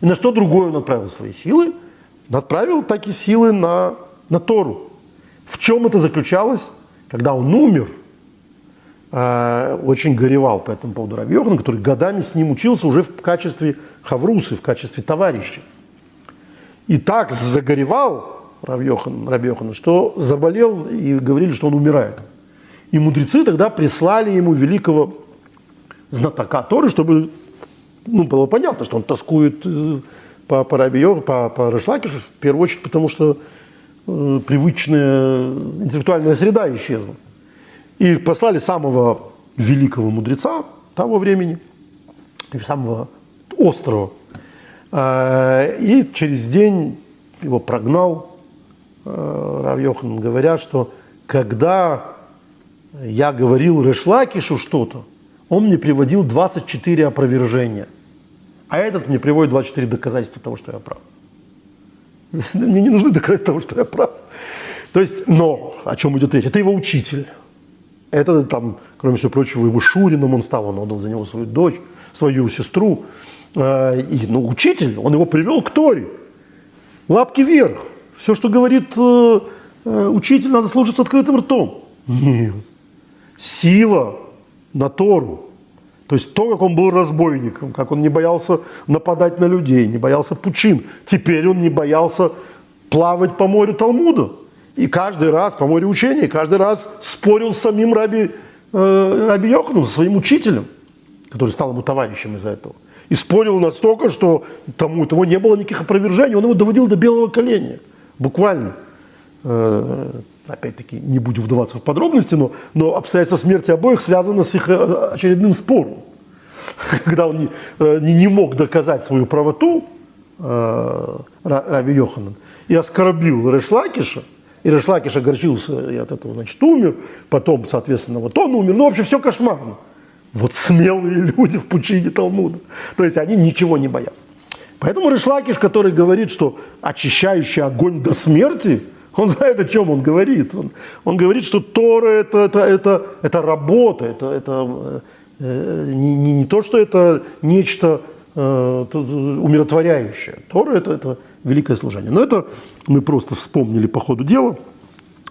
И на что другое он отправил свои силы? Отправил такие силы на, на Тору. В чем это заключалось? Когда он умер, э, очень горевал по этому поводу Рабьехан, который годами с ним учился уже в качестве хаврусы, в качестве товарища. И так загоревал Рабьехан, Рабьехан, что заболел и говорили, что он умирает. И мудрецы тогда прислали ему великого знатока Торы, чтобы ну, было понятно, что он тоскует э, по, по Рабио, по, по Решлакишу, в первую очередь, потому что э, привычная интеллектуальная среда исчезла. И послали самого великого мудреца того времени, самого острого. Э, и через день его прогнал э, Равьохан, говоря, что когда я говорил Решлакишу что-то, он мне приводил 24 опровержения. А этот мне приводит 24 доказательства того, что я прав. Мне не нужны доказательства того, что я прав. То есть, но о чем идет речь? Это его учитель. Это там, кроме всего прочего, его Шурином он стал, он отдал за него свою дочь, свою сестру. А, и, ну, учитель, он его привел к Торе. Лапки вверх. Все, что говорит э, э, учитель, надо слушать с открытым ртом. Нет. Сила на Тору. То есть то, как он был разбойником, как он не боялся нападать на людей, не боялся пучин. Теперь он не боялся плавать по морю Талмуда. И каждый раз по морю учения, каждый раз спорил с самим Раби, э, Раби Йоханом, своим учителем, который стал ему товарищем из-за этого. И спорил настолько, что тому того не было никаких опровержений. Он его доводил до белого коленя. Буквально. Э, опять-таки, не будем вдаваться в подробности, но, но обстоятельства смерти обоих связаны с их э, очередным спором. Когда он не, э, не, не мог доказать свою правоту, э, Раби Йоханан, и оскорбил Решлакиша, и Решлакиш огорчился и от этого, значит, умер, потом, соответственно, вот он умер, ну, вообще все кошмарно. Вот смелые люди в пучине Талмуда. То есть они ничего не боятся. Поэтому Решлакиш, который говорит, что очищающий огонь до смерти – он знает, о чем он говорит. Он, он говорит, что Тора это, это, это, это работа, это, это э, не, не, не то, что это нечто э, умиротворяющее. Тора это, это великое служение. Но это мы просто вспомнили по ходу дела,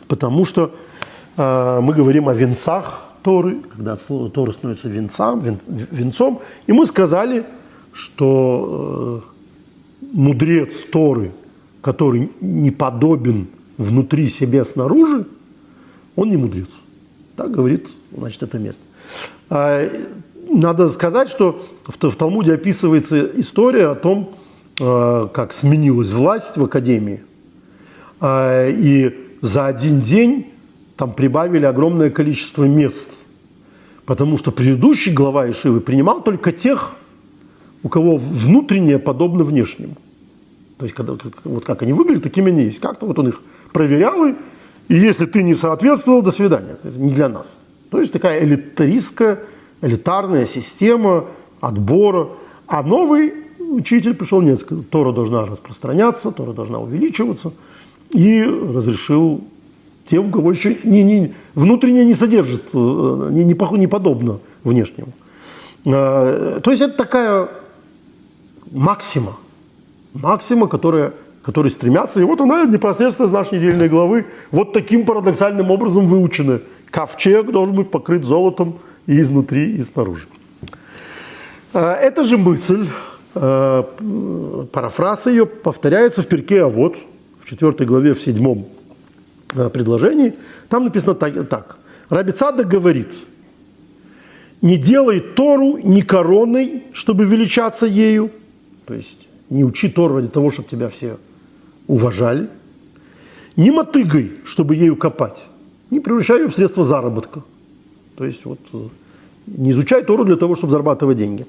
потому что э, мы говорим о венцах Торы, когда Тора становится венцом, вен, венцом, и мы сказали, что э, мудрец Торы, который не подобен внутри себя снаружи, он не мудрец. Так говорит, значит, это место. А, надо сказать, что в, Талмуде описывается история о том, а, как сменилась власть в академии, а, и за один день там прибавили огромное количество мест, потому что предыдущий глава Ишивы принимал только тех, у кого внутреннее подобно внешнему. То есть, когда, вот как они выглядят, такими они есть. Как-то вот он их проверял, и, если ты не соответствовал, до свидания. Это не для нас. То есть такая элитаристская, элитарная система отбора. А новый учитель пришел, нет, сказал, Тора должна распространяться, Тора должна увеличиваться. И разрешил тем, у кого еще не, не, внутреннее не содержит, э, не, не, не подобно внешнему. А, то есть это такая максима, максима, которая которые стремятся. И вот она непосредственно из нашей недельной главы вот таким парадоксальным образом выучена. Ковчег должен быть покрыт золотом и изнутри, и снаружи. А, эта же мысль, а, парафраз ее, повторяется в перке А вот в 4 главе, в 7 а, предложении. Там написано так. так. Раби Цадок говорит, не делай Тору ни короной, чтобы величаться ею, то есть не учи Тору ради того, чтобы тебя все уважали, не мотыгой, чтобы ею копать. не превращай ее в средство заработка. То есть вот э, не изучай Тору для того, чтобы зарабатывать деньги.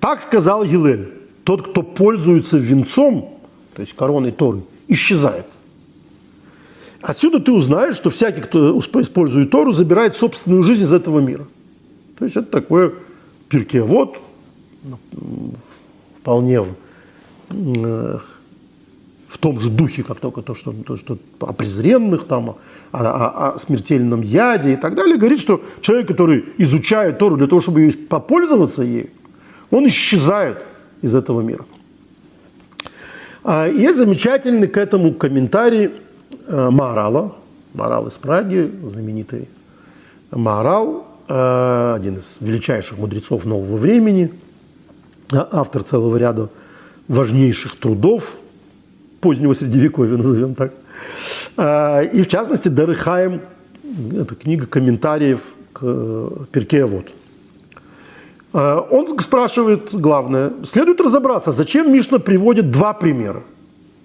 Так сказал Гилель. Тот, кто пользуется венцом, то есть короной Торы, исчезает. Отсюда ты узнаешь, что всякий, кто использует Тору, забирает собственную жизнь из этого мира. То есть это такое перкевод, вполне э, в том же духе, как только то, что, то, что о презренных, там, о, о, о смертельном яде и так далее, говорит, что человек, который изучает Тору для того, чтобы ее попользоваться ей, он исчезает из этого мира. А есть замечательный к этому комментарий э, Маарала, Маарал из Праги, знаменитый Маарал, э, один из величайших мудрецов нового времени, а, автор целого ряда важнейших трудов позднего средневековья, назовем так. А, и в частности Дарыхаем, это книга комментариев к э, Перкея а, Он спрашивает главное, следует разобраться, зачем Мишна приводит два примера.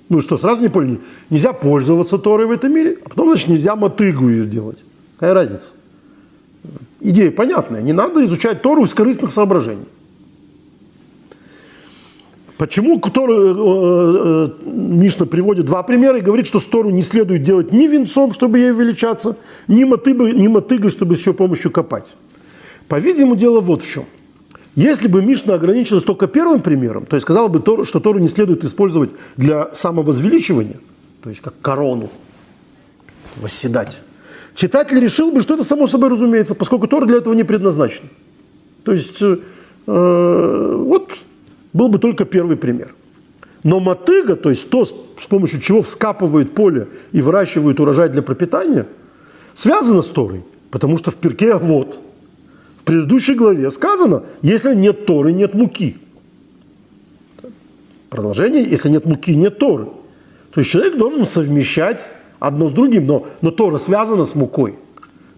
Ну что, сразу не поняли, нельзя пользоваться Торой в этом мире, а потом, значит, нельзя мотыгу ее делать. Какая разница? Идея понятная, не надо изучать Тору из корыстных соображений. Почему который, э, э, Мишна приводит два примера и говорит, что стору не следует делать ни венцом, чтобы ей увеличаться, ни, мотыгой, ни мотыгой, чтобы с ее помощью копать. По-видимому, дело вот в чем. Если бы Мишна ограничилась только первым примером, то есть сказала бы, что Тору не следует использовать для самовозвеличивания, то есть как корону, восседать, читатель решил бы, что это само собой разумеется, поскольку Тора для этого не предназначена. То есть э, вот был бы только первый пример. Но мотыга, то есть то, с помощью чего вскапывают поле и выращивают урожай для пропитания, связано с Торой. Потому что в перке вот, в предыдущей главе сказано, если нет Торы, нет муки. Продолжение, если нет муки, нет Торы. То есть человек должен совмещать одно с другим, но, но Тора связана с мукой.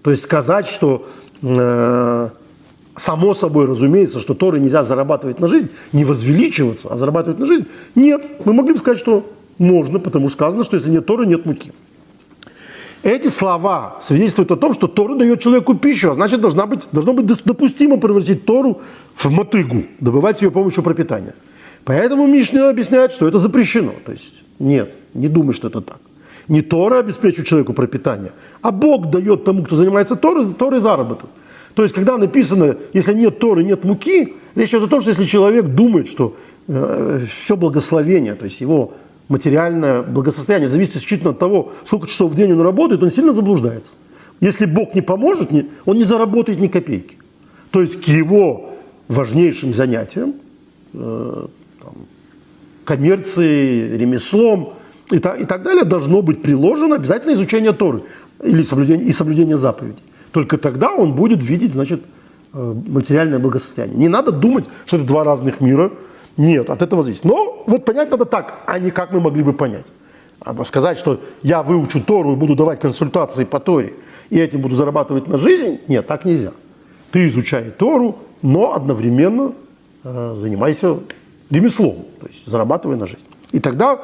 То есть сказать, что э, само собой разумеется, что Торы нельзя зарабатывать на жизнь, не возвеличиваться, а зарабатывать на жизнь. Нет, мы могли бы сказать, что можно, потому что сказано, что если нет Торы, нет муки. Эти слова свидетельствуют о том, что Тора дает человеку пищу, а значит, должна быть, должно быть допустимо превратить Тору в мотыгу, добывать ее помощью пропитания. Поэтому Мишня объясняет, что это запрещено. То есть нет, не думай, что это так. Не Тора обеспечивает человеку пропитание, а Бог дает тому, кто занимается Торой, Торой заработок. То есть, когда написано, если нет Торы, нет муки, речь идет о том, что если человек думает, что э, все благословение, то есть его материальное благосостояние зависит исключительно от того, сколько часов в день он работает, он сильно заблуждается. Если Бог не поможет, он не заработает ни копейки. То есть к его важнейшим занятиям, э, там, коммерцией, ремеслом и, та, и так далее, должно быть приложено обязательно изучение Торы или соблюдение, и соблюдение заповедей. Только тогда он будет видеть, значит, э, материальное благосостояние. Не надо думать, что это два разных мира. Нет, от этого зависит. Но вот понять надо так, а не как мы могли бы понять. А сказать, что я выучу Тору и буду давать консультации по Торе, и этим буду зарабатывать на жизнь, нет, так нельзя. Ты изучай Тору, но одновременно э, занимайся ремеслом, то есть зарабатывай на жизнь. И тогда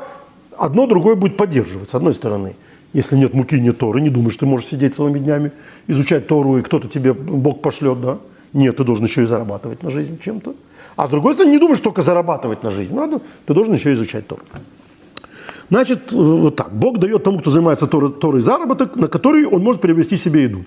одно другое будет поддерживать, с одной стороны – если нет муки, нет Торы, не думаешь, ты можешь сидеть целыми днями, изучать Тору, и кто-то тебе Бог пошлет, да? Нет, ты должен еще и зарабатывать на жизнь чем-то. А с другой стороны, не думаешь только зарабатывать на жизнь. Надо, ты должен еще изучать Тору. Значит, вот так. Бог дает тому, кто занимается Торой, Торой заработок, на который он может приобрести себе еду.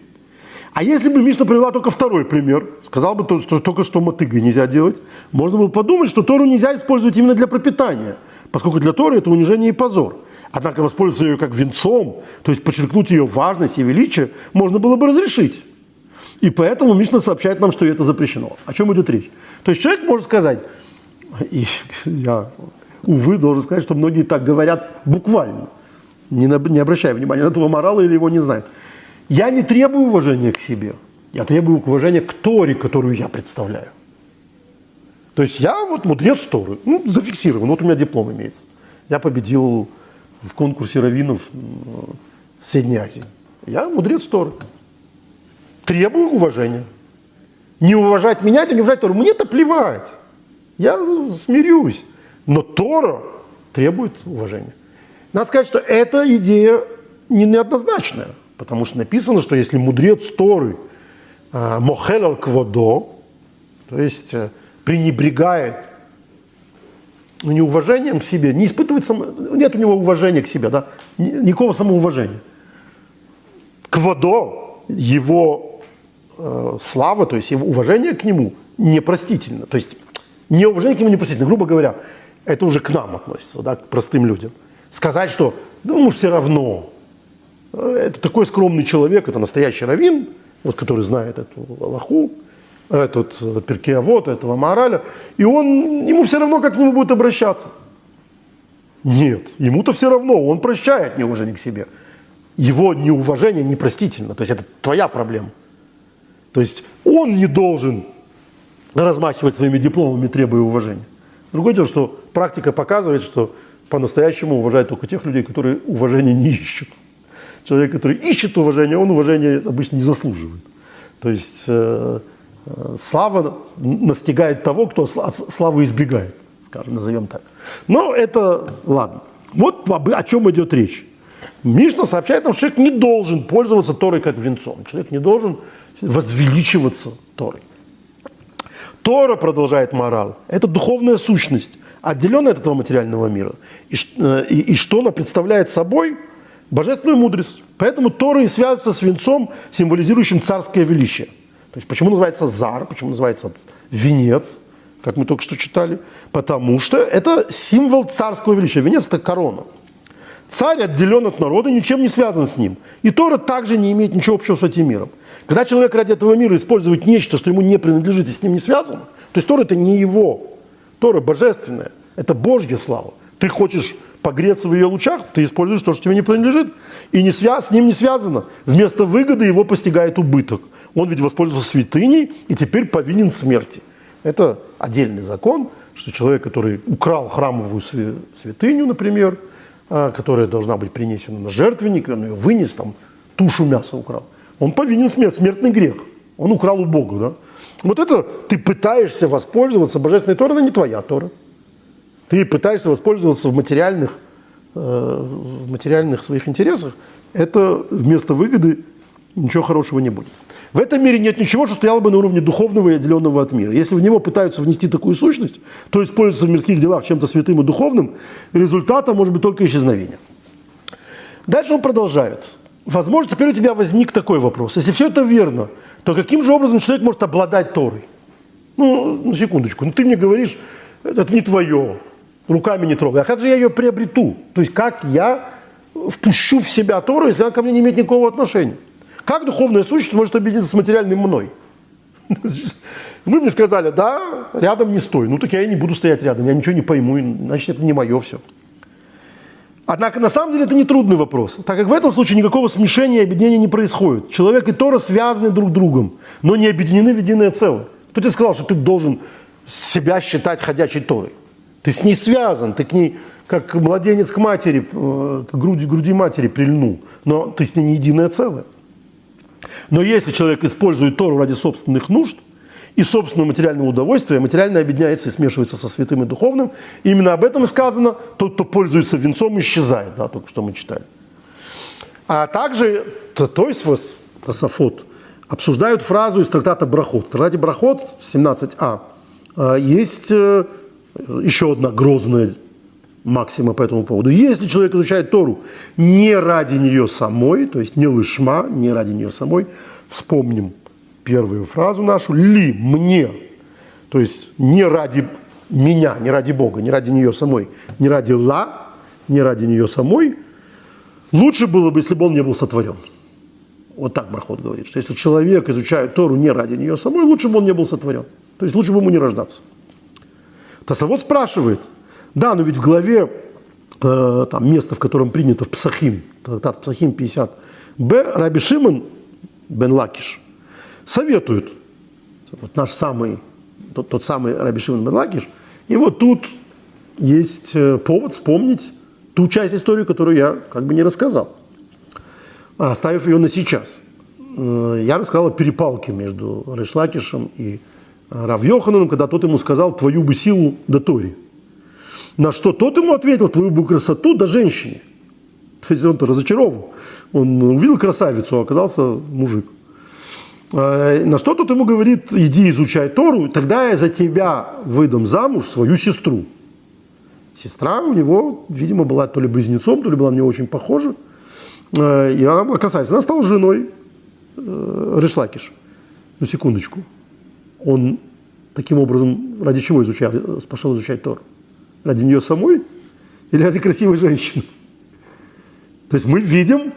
А если бы Мишна привела только второй пример, сказал бы, что только что мотыгой нельзя делать, можно было подумать, что Тору нельзя использовать именно для пропитания, поскольку для Торы это унижение и позор. Однако воспользоваться ее как венцом, то есть подчеркнуть ее важность и величие, можно было бы разрешить. И поэтому Мишна сообщает нам, что это запрещено. О чем идет речь? То есть человек может сказать, и я, увы, должен сказать, что многие так говорят буквально, не, на, не обращая внимания на этого морала или его не знают. Я не требую уважения к себе, я требую уважения к Торе, которую я представляю. То есть я вот мудрец Торы, ну, зафиксирован, вот у меня диплом имеется. Я победил в конкурсе раввинов в Средней Азии. Я мудрец Торы. Требую уважения. Не уважать меня, это не уважать Тору. Мне-то плевать. Я смирюсь. Но Тора требует уважения. Надо сказать, что эта идея не неоднозначная. Потому что написано, что если мудрец Торы э, мохелал кводо, то есть э, пренебрегает неуважением к себе, не испытывает, само, нет у него уважения к себе, да, никакого самоуважения. Кводо, его э, слава, то есть его уважение к нему непростительно. То есть неуважение к нему непростительно. Грубо говоря, это уже к нам относится, да, к простым людям. Сказать, что ну, ему все равно, это такой скромный человек, это настоящий раввин, вот, который знает эту Аллаху, этот Перкеавод, этого мораля, и он, ему все равно, как к нему будут обращаться. Нет, ему-то все равно, он прощает неуважение к себе. Его неуважение непростительно, то есть это твоя проблема. То есть он не должен размахивать своими дипломами, требуя уважения. Другое дело, что практика показывает, что по-настоящему уважают только тех людей, которые уважения не ищут. Человек, который ищет уважение, он уважения обычно не заслуживает. То есть э, э, слава настигает того, кто славы избегает, скажем, назовем так. Но это ладно. Вот о чем идет речь. Мишна сообщает нам, что человек не должен пользоваться Торой как венцом. Человек не должен возвеличиваться Торой. Тора, продолжает мораль, это духовная сущность, отделенная от этого материального мира. И, э, и, и что она представляет собой? Божественную мудрость. Поэтому Тора и связывается с венцом, символизирующим царское величие. То есть почему называется зар, почему называется венец, как мы только что читали? Потому что это символ царского величия. Венец – это корона. Царь отделен от народа, ничем не связан с ним. И Тора также не имеет ничего общего с этим миром. Когда человек ради этого мира использует нечто, что ему не принадлежит и с ним не связано, то есть Тора – это не его. Тора божественная, это Божья слава. Ты хочешь погреться в ее лучах, ты используешь то, что тебе не принадлежит, и не связ, с ним не связано. Вместо выгоды его постигает убыток. Он ведь воспользовался святыней и теперь повинен смерти. Это отдельный закон, что человек, который украл храмовую святыню, например – а, которая должна быть принесена на жертвенник, он ее вынес, там, тушу мяса украл. Он повинен смерть, смертный грех. Он украл у Бога, да? Вот это ты пытаешься воспользоваться, божественной Торой, это не твоя Тора. Ты пытаешься воспользоваться в материальных, э, в материальных своих интересах, это вместо выгоды ничего хорошего не будет. В этом мире нет ничего, что стояло бы на уровне духовного и отделенного от мира. Если в него пытаются внести такую сущность, то используется в мирских делах чем-то святым и духовным, результатом может быть только исчезновение. Дальше он продолжает. Возможно, теперь у тебя возник такой вопрос. Если все это верно, то каким же образом человек может обладать Торой? Ну, на секундочку. Ну, ты мне говоришь, это не твое, руками не трогай. А как же я ее приобрету? То есть как я впущу в себя Тору, если она ко мне не имеет никакого отношения? Как духовное существо может объединиться с материальным мной? Вы мне сказали, да, рядом не стой. Ну так я и не буду стоять рядом, я ничего не пойму, значит это не мое все. Однако на самом деле это не трудный вопрос, так как в этом случае никакого смешения и объединения не происходит. Человек и Тора связаны друг другом, но не объединены в единое целое. Кто тебе сказал, что ты должен себя считать ходячей Торой? Ты с ней связан, ты к ней как младенец к матери, э, к груди, груди матери прильнул, но ты с ней не единое целое. Но если человек использует Тору ради собственных нужд и собственного материального удовольствия, материально объединяется и смешивается со святым и духовным, именно об этом сказано, тот, кто пользуется венцом, исчезает, да, только что мы читали. А также Тойсвос, Тософот, обсуждают фразу из трактата Брахот. В трактате Брахот 17а э, есть э, еще одна грозная максима по этому поводу. Если человек изучает Тору не ради нее самой, то есть не лышма, не ради нее самой, вспомним первую фразу нашу, ли, мне, то есть не ради меня, не ради Бога, не ради нее самой, не ради ла, не ради нее самой, лучше было бы, если бы он не был сотворен. Вот так Брахот говорит, что если человек изучает Тору не ради нее самой, лучше бы он не был сотворен. То есть лучше бы ему не рождаться. Тосафот спрашивает – да, но ведь в главе, э, там место, в котором принято в Псахим, трактат Псахим 50б. Раби Шимон бен Лакиш советует, вот наш самый, тот, тот самый Раби Шимон бен Лакиш, и вот тут есть э, повод вспомнить ту часть истории, которую я как бы не рассказал, оставив ее на сейчас. Э, я рассказал о перепалке между Решлакишем и Рав Йохананом, когда тот ему сказал «твою бы силу до Тори». На что тот ему ответил, твою бы красоту да женщине. То есть он-то разочарован. Он увидел красавицу, а оказался мужик. Э, на что тут ему говорит, иди изучай Тору, тогда я за тебя выдам замуж свою сестру. Сестра у него, видимо, была то ли близнецом, то ли была мне очень похожа. Э, и она была красавица. Она стала женой э, Решлакиш. Ну, секундочку. Он таким образом ради чего изучал, пошел изучать Тор? Ради нее самой или ради красивой женщины? То есть мы видим,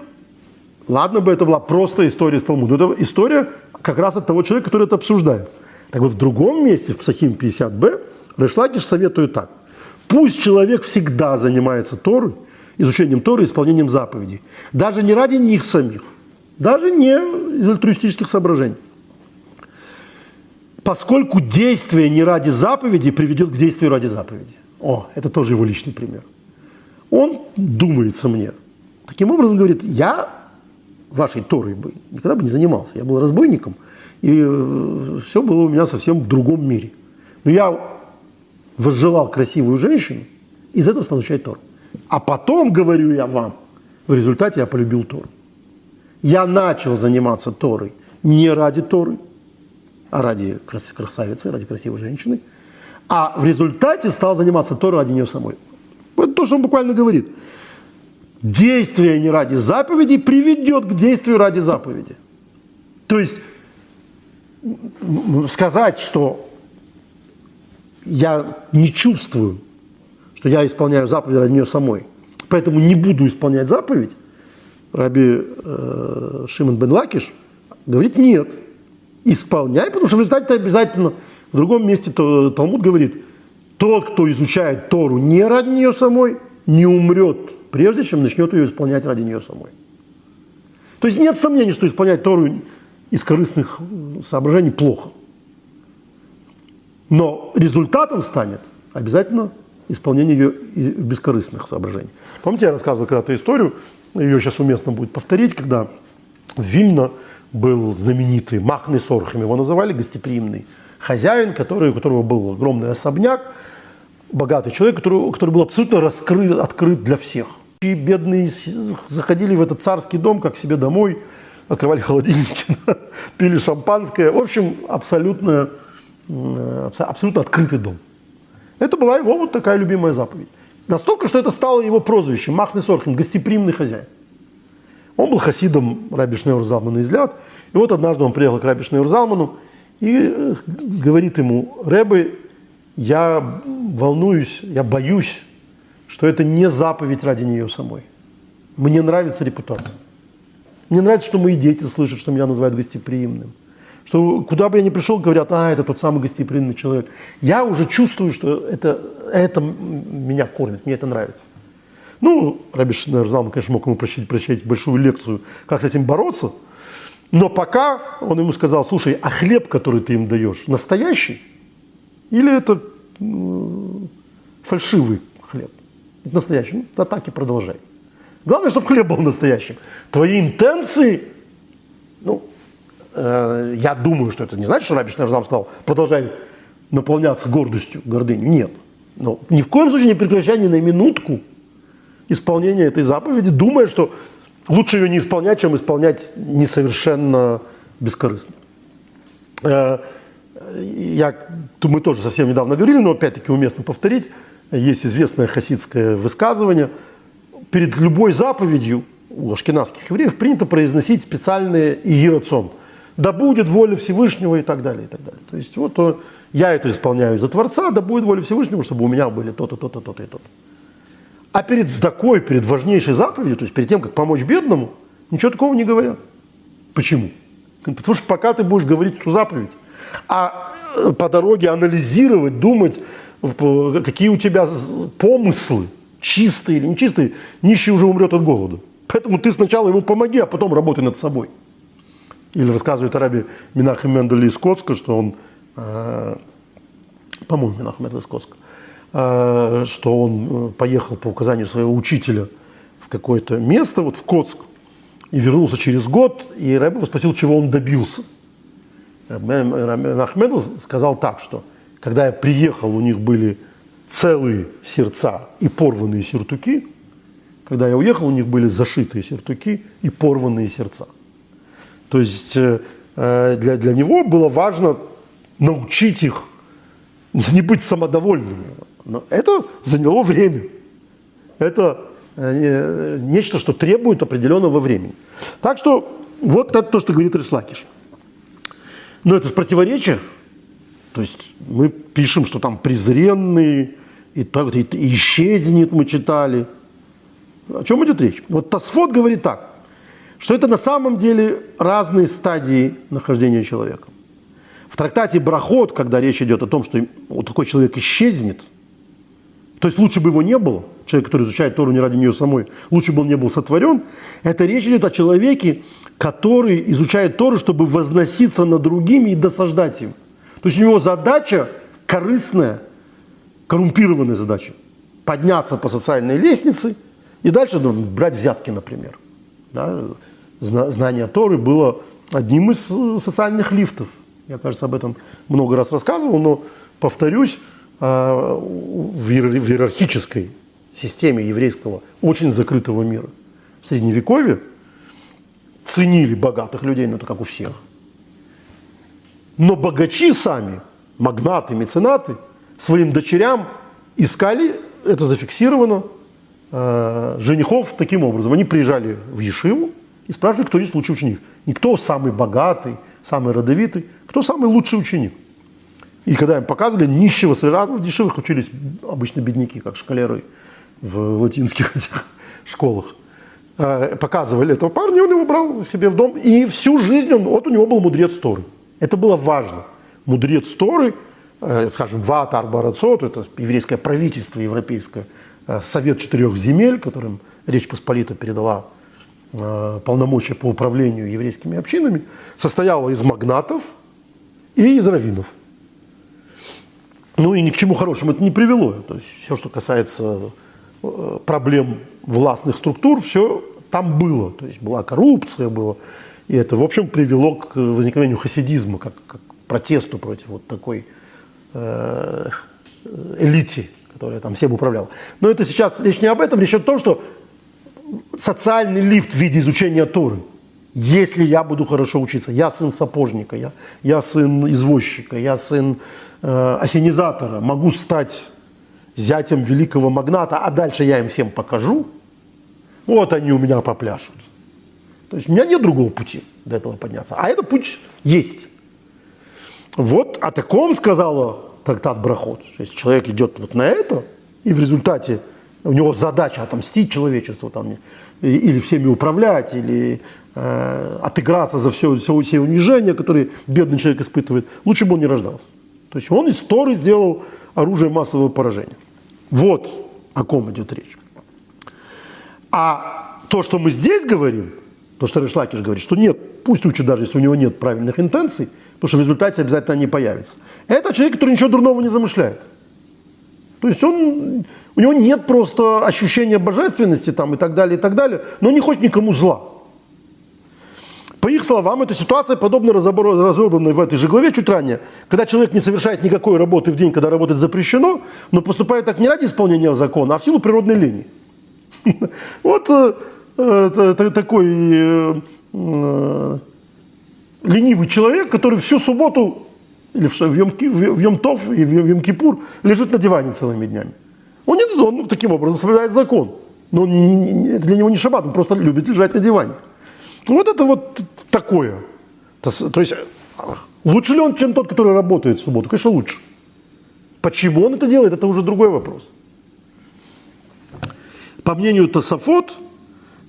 ладно бы это была просто история из Талмуда, это история как раз от того человека, который это обсуждает. Так вот в другом месте, в Псахим 50б, Решлакиш советует так. Пусть человек всегда занимается Торой, изучением Торы, исполнением заповедей. Даже не ради них самих, даже не из альтруистических соображений. Поскольку действие не ради заповеди приведет к действию ради заповеди. О, это тоже его личный пример. Он думается мне. Таким образом, говорит, я вашей Торой бы никогда бы не занимался. Я был разбойником, и э, все было у меня совсем в другом мире. Но я возжелал красивую женщину, из этого стал изучать Тору. А потом, говорю я вам, в результате я полюбил Тору. Я начал заниматься Торой не ради Торы, а ради красавицы, ради красивой женщины. А в результате стал заниматься Торой ради нее самой. Это то, что он буквально говорит. Действие не ради заповеди приведет к действию ради заповеди. То есть сказать, что я не чувствую, что я исполняю заповедь ради нее самой, поэтому не буду исполнять заповедь, Раби э, Шимон бен Лакиш говорит, нет, исполняй, потому что в результате ты обязательно, в другом месте Талмуд говорит, тот, кто изучает Тору не ради нее самой, не умрет, прежде чем начнет ее исполнять ради нее самой. То есть нет сомнений, что исполнять Тору из корыстных соображений плохо. Но результатом станет обязательно исполнение ее бескорыстных соображений. Помните, я рассказывал когда-то историю, ее сейчас уместно будет повторить, когда в Вильно был знаменитый Махный Сорхем, его называли гостеприимный хозяин, который, у которого был огромный особняк, богатый человек, который, который был абсолютно раскрыт, открыт для всех. И бедные заходили в этот царский дом, как себе домой, открывали холодильники, пили шампанское. В общем, абсолютно, абсолютно открытый дом. Это была его вот такая любимая заповедь. Настолько, что это стало его прозвищем, Махный Сорхим, гостеприимный хозяин. Он был хасидом Раби Шнеур Залмана из Ляд. И вот однажды он приехал к Раби Шнеур и э, говорит ему, Рэбы, я волнуюсь, я боюсь, что это не заповедь ради нее самой. Мне нравится репутация. Мне нравится, что мои дети слышат, что меня называют гостеприимным. Что куда бы я ни пришел, говорят, а, это тот самый гостеприимный человек. Я уже чувствую, что это, это меня кормит, мне это нравится. Ну, Раби Шнерзам, конечно, мог ему прочесть, прочесть большую лекцию, как с этим бороться. Но пока он ему сказал, слушай, а хлеб, который ты им даешь, настоящий? Или это фальшивый хлеб? Это настоящий. Ну, да так и продолжай. Главное, чтобы хлеб был настоящим. Твои интенции, ну, э, я думаю, что это не значит, что Раби Шнерзам сказал, продолжай наполняться гордостью, гордыней. Нет. Но ни в коем случае не прекращай ни на минутку исполнение этой заповеди, думая, что лучше ее не исполнять, чем исполнять несовершенно бескорыстно. Э, я, мы тоже совсем недавно говорили, но опять-таки уместно повторить. Есть известное хасидское высказывание. Перед любой заповедью у ашкенадских евреев принято произносить специальные иерацион. Да будет воля Всевышнего и так далее, и так далее. То есть вот э, я это исполняю за Творца, да будет воля Всевышнего, чтобы у меня были то-то, то-то, то-то и то-то. А перед такой, перед важнейшей заповедью, то есть перед тем, как помочь бедному, ничего такого не говорят. Почему? Потому что пока ты будешь говорить эту заповедь, а э, по дороге анализировать, думать, какие у тебя помыслы, чистые или нечистые, нищий уже умрет от голода. Поэтому ты сначала ему помоги, а потом работай над собой. Или рассказывает Араби Минахим Мендели из Коцка, что он, э, по-моему, Минахим Мендели из Коцка, что он э, поехал по указанию своего учителя в какое-то место, вот в Коцк, и вернулся через год, и Рэбе спросил, чего он добился. Ахмедов сказал так, что когда я приехал, у них были целые сердца и порванные сюртуки, когда я уехал, у них были зашитые сертуки и порванные сердца. То есть э, э, для, для него было важно научить их не быть самодовольными. Но это заняло время. Это э, нечто, что требует определенного времени. Так что вот это то, что говорит Решлакиш. Но это же противоречие. То есть мы пишем, что там презренный, и, так, и, и исчезнет, мы читали. О чем идет речь? Вот Тасфот говорит так, что это на самом деле разные стадии нахождения человека. В трактате Брахот, когда речь идет о том, что вот такой человек исчезнет, то есть лучше бы его не было, человек, который изучает Тору не ради нее самой, лучше бы он не был сотворен, это речь идет о человеке, который изучает Тору, чтобы возноситься над другими и досаждать им. То есть у него задача корыстная, коррумпированная задача. Подняться по социальной лестнице и дальше ну, брать взятки, например. Да? Знание Торы было одним из э, социальных лифтов. Я, кажется, об этом много раз рассказывал, но повторюсь, в иерархической системе еврейского очень закрытого мира в Средневековье ценили богатых людей, ну это как у всех. Но богачи сами, магнаты, меценаты, своим дочерям искали, это зафиксировано, э, женихов таким образом. Они приезжали в Ешиву и спрашивали, кто есть лучший ученик. Не кто самый богатый, самый родовитый, кто самый лучший ученик. И когда им показывали, нищего совершенно в дешевых учились обычно бедняки, как шкалеры в латинских этих школах. Э, показывали этого парня, он его брал себе в дом, и всю жизнь он, вот у него был мудрец Торы. Это было важно. Мудрец Торы, э, скажем, Ватар Барацот, это еврейское правительство европейское, э, Совет четырех земель, которым Речь Посполита передала полномочия по управлению еврейскими общинами, состояло из магнатов и из раввинов. Ну и ни к чему хорошему это не привело. То есть все, что касается проблем властных структур, все там было. То есть была коррупция, было. И это, в общем, привело к возникновению хасидизма, как, как протесту против вот такой э, элите, которая там всем управляла. Но это сейчас речь не об этом, речь о том, что социальный лифт в виде изучения Торы. Если я буду хорошо учиться, я сын сапожника, я, я сын извозчика, я сын э, осенизатора, могу стать зятем великого магната, а дальше я им всем покажу, вот они у меня попляшут. То есть у меня нет другого пути до этого подняться. А этот путь есть. Вот о таком сказала трактат Брахот. Если человек идет вот на это, и в результате у него задача отомстить человечеству, там, или всеми управлять, или э, отыграться за все, все, все унижения, которые бедный человек испытывает, лучше бы он не рождался. То есть он из Торы сделал оружие массового поражения. Вот о ком идет речь. А то, что мы здесь говорим, то, что Решлакиш говорит, что нет, пусть учит даже, если у него нет правильных интенций, потому что в результате обязательно они появятся. Это человек, который ничего дурного не замышляет. То есть он, у него нет просто ощущения божественности там, и так далее, и так далее, но не хочет никому зла. По их словам, эта ситуация подобна разобранной в этой же главе чуть ранее, когда человек не совершает никакой работы в день, когда работать запрещено, но поступает так не ради исполнения закона, а в силу природной линии. Вот э, э, такой э, ленивый человек, который всю субботу или в Йом-Тов и в Йом-Кипур лежит на диване целыми днями. Он, не, он таким образом соблюдает закон. Но он не, не, для него не шаббат, он просто любит лежать на диване. Вот это вот такое. То, есть лучше ли он, чем тот, который работает в субботу? Конечно, лучше. Почему он это делает, это уже другой вопрос. По мнению Тософот,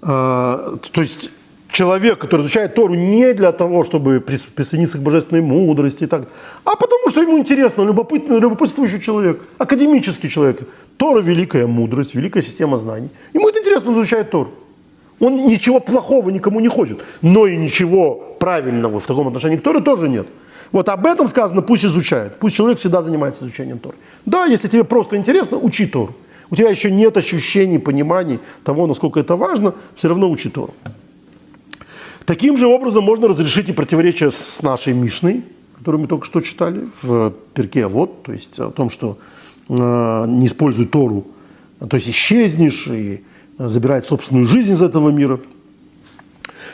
э, то есть человек, который изучает Тору не для того, чтобы присоединиться к божественной мудрости и так, а потому что ему интересно, любопытный, любопытствующий человек, академический человек. Тора – великая мудрость, великая система знаний. Ему это интересно, он изучает Тору. Он ничего плохого никому не хочет, но и ничего правильного в таком отношении к Торе тоже нет. Вот об этом сказано, пусть изучает, пусть человек всегда занимается изучением Торы. Да, если тебе просто интересно, учи Тору. У тебя еще нет ощущений, пониманий того, насколько это важно, все равно учи Тору. Таким же образом можно разрешить и противоречие с нашей Мишной, которую мы только что читали в перке вот, то есть о том, что э, не используй Тору, то есть исчезнешь и забирает собственную жизнь из этого мира.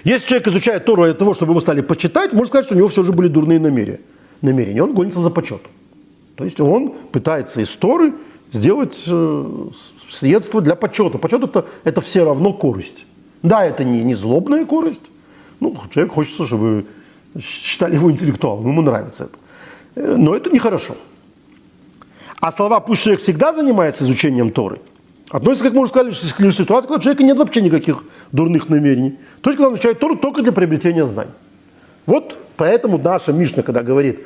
Если человек изучает Тору для того, чтобы его стали почитать, можно сказать, что у него все же были дурные намерения. намерения. Он гонится за почетом. То есть он пытается из Торы сделать э, средство для почета. Почет это, это все равно корость. Да, это не, не злобная корость. Ну, человек хочется, чтобы считали его интеллектуалом, ему нравится это. Э, но это нехорошо. А слова «пусть человек всегда занимается изучением Торы» относятся, как можно сказать, к ситуации, когда у человека нет вообще никаких дурных намерений. То есть, когда он изучает Тору только для приобретения знаний. Вот поэтому наша Мишна, когда говорит,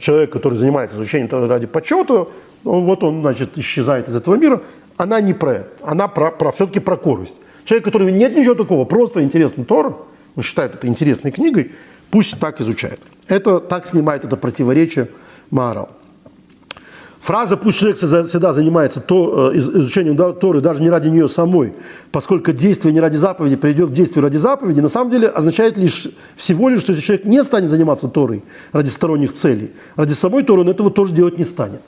человек, который занимается изучением Торы ради почета, вот он, значит, исчезает из этого мира, она не про это, она про, про, все-таки про корость. Человек, который нет ничего такого, просто интересный Тор, он считает это интересной книгой, пусть так изучает. Это так снимает это противоречие Маарал. Фраза «пусть человек всегда занимается то, э, изучением Торы даже не ради нее самой, поскольку действие не ради заповеди придет к действию ради заповеди», на самом деле означает лишь всего лишь, что если человек не станет заниматься Торой ради сторонних целей, ради самой Торы он этого тоже делать не станет.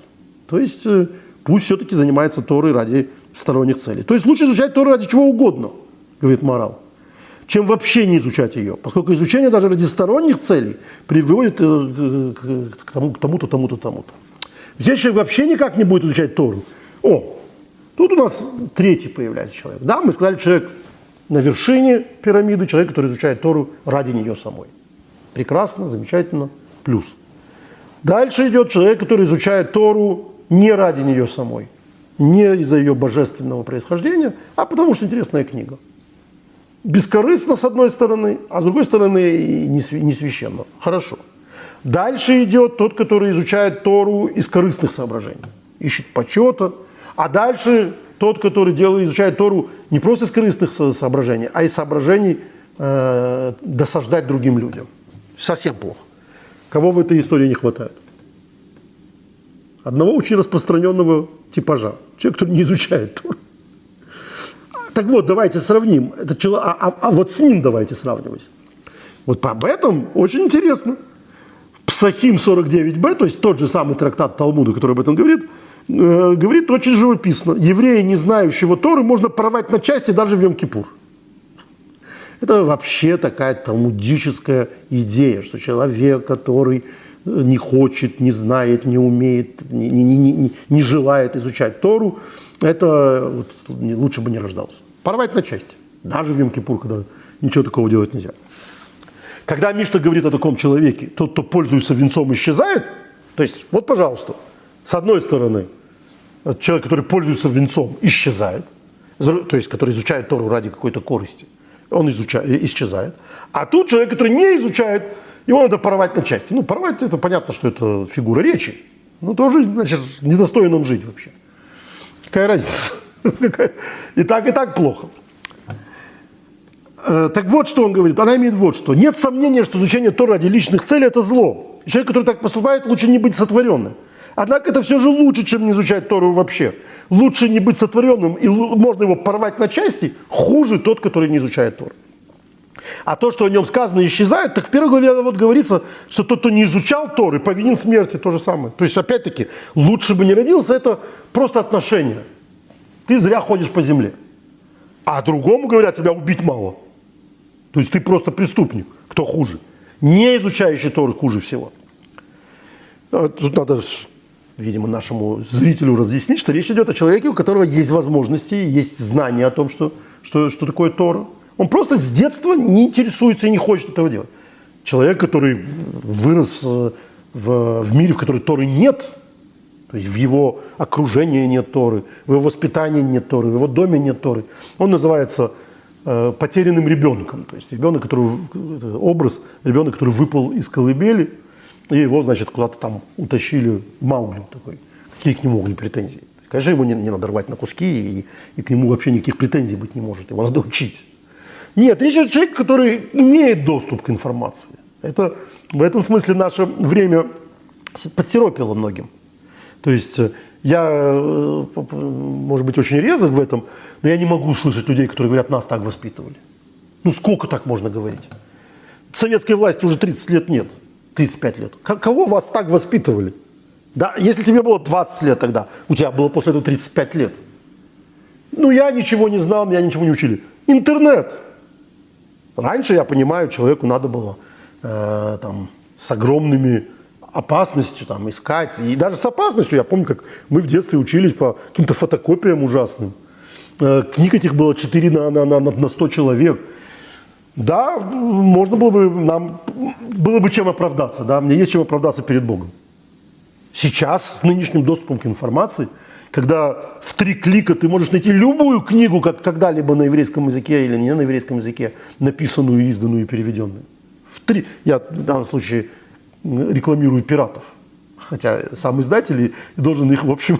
То есть э, пусть все-таки занимается Торой ради сторонних целей. То есть лучше изучать Тору ради чего угодно, говорит морал, чем вообще не изучать ее, поскольку изучение даже ради сторонних целей приводит э, к тому-то, тому-то, тому-то. Здесь человек вообще никак не будет изучать Тору. О, тут у нас третий появляется человек. Да, мы сказали, человек на вершине пирамиды, человек, который изучает Тору ради нее самой. Прекрасно, замечательно, плюс. Дальше идет человек, который изучает Тору не ради нее самой, не из-за ее божественного происхождения, а потому что интересная книга. Бескорыстно, с одной стороны, а с другой стороны, не священно. Хорошо. Дальше идет тот, который изучает Тору из корыстных соображений, ищет почета. А дальше тот, который делает, изучает Тору не просто из корыстных соображений, а из соображений э, досаждать другим людям. Совсем плохо. Кого в этой истории не хватает? Одного очень распространенного типажа. Человек, который не изучает Тору. Так вот, давайте сравним. Это, а, а, а вот с ним давайте сравнивать. Вот об этом очень интересно. Псахим 49б, то есть тот же самый трактат Талмуда, который об этом говорит, э, говорит очень живописно. Еврея, не знающего Торы, можно порвать на части даже в Йом-Кипур. Это вообще такая талмудическая идея, что человек, который не хочет, не знает, не умеет, не, не, не, не желает изучать Тору, это вот, лучше бы не рождался. Порвать на части. Даже в Йом-Кипур, когда ничего такого делать нельзя. Когда Мишна говорит о таком человеке, тот, кто пользуется венцом, исчезает. То есть, вот, пожалуйста, с одной стороны, человек, который пользуется венцом, исчезает, то есть, который изучает Тору ради какой-то корысти, он изучает, исчезает. А тут человек, который не изучает, его надо порвать на части. Ну, порвать, это понятно, что это фигура речи. Ну, тоже, значит, недостоин он жить вообще. Какая разница? И так, и так плохо. Э, так вот, что он говорит. Она имеет вот что. Нет сомнения, что изучение Тора ради личных целей – это зло. человек, который так поступает, лучше не быть сотворенным. Однако это все же лучше, чем не изучать Тору вообще. Лучше не быть сотворенным, и можно его порвать на части, хуже тот, который не изучает Тору. А то, что о нем сказано, исчезает, так в первой главе вот говорится, что тот, кто не изучал Торы, повинен смерти, то же самое. То есть, опять-таки, лучше бы не родился, это просто отношение. Ты зря ходишь по земле. А другому говорят, тебя убить мало. То есть ты просто преступник. Кто хуже? Не изучающий Торы хуже всего. А тут надо, видимо, нашему зрителю разъяснить, что речь идет о человеке, у которого есть возможности, есть знания о том, что, что, что такое Тора. Он просто с детства не интересуется и не хочет этого делать. Человек, который вырос э, в, в мире, в котором Торы нет, то есть в его окружении нет Торы, в его воспитании нет Торы, в его доме нет Торы, он называется потерянным ребенком. То есть ребенок, который, образ ребенок, который выпал из колыбели, и его, значит, куда-то там утащили Маугли такой. Какие к нему были претензии? Конечно, его не, не надо рвать на куски, и, и к нему вообще никаких претензий быть не может. Его надо учить. Нет, речь о человеке, который имеет доступ к информации. Это в этом смысле наше время подсиропило многим. То есть э, я, э, может быть, очень резок в этом, но я не могу слышать людей, которые говорят, нас так воспитывали. Ну сколько так можно говорить? Советской власти уже 30 лет нет, 35 лет. Кого вас так воспитывали? Да, если тебе было 20 лет тогда, у тебя было после этого 35 лет. Ну, я ничего не знал, меня ничего не учили. Интернет. Раньше, я понимаю, человеку надо было э, там, с огромными опасностью там, искать. И даже с опасностью, я помню, как мы в детстве учились по каким-то фотокопиям ужасным. Э, книг этих было 4 на, на, на, на 100 человек. Да, можно было бы, нам было бы чем оправдаться, да, мне есть чем оправдаться перед Богом. Сейчас с нынешним доступом к информации, когда в три клика ты можешь найти любую книгу, как когда-либо на еврейском языке или не на еврейском языке, написанную, изданную и переведенную. В три, я в данном случае рекламирую пиратов. Хотя сам издатель должен их, в общем,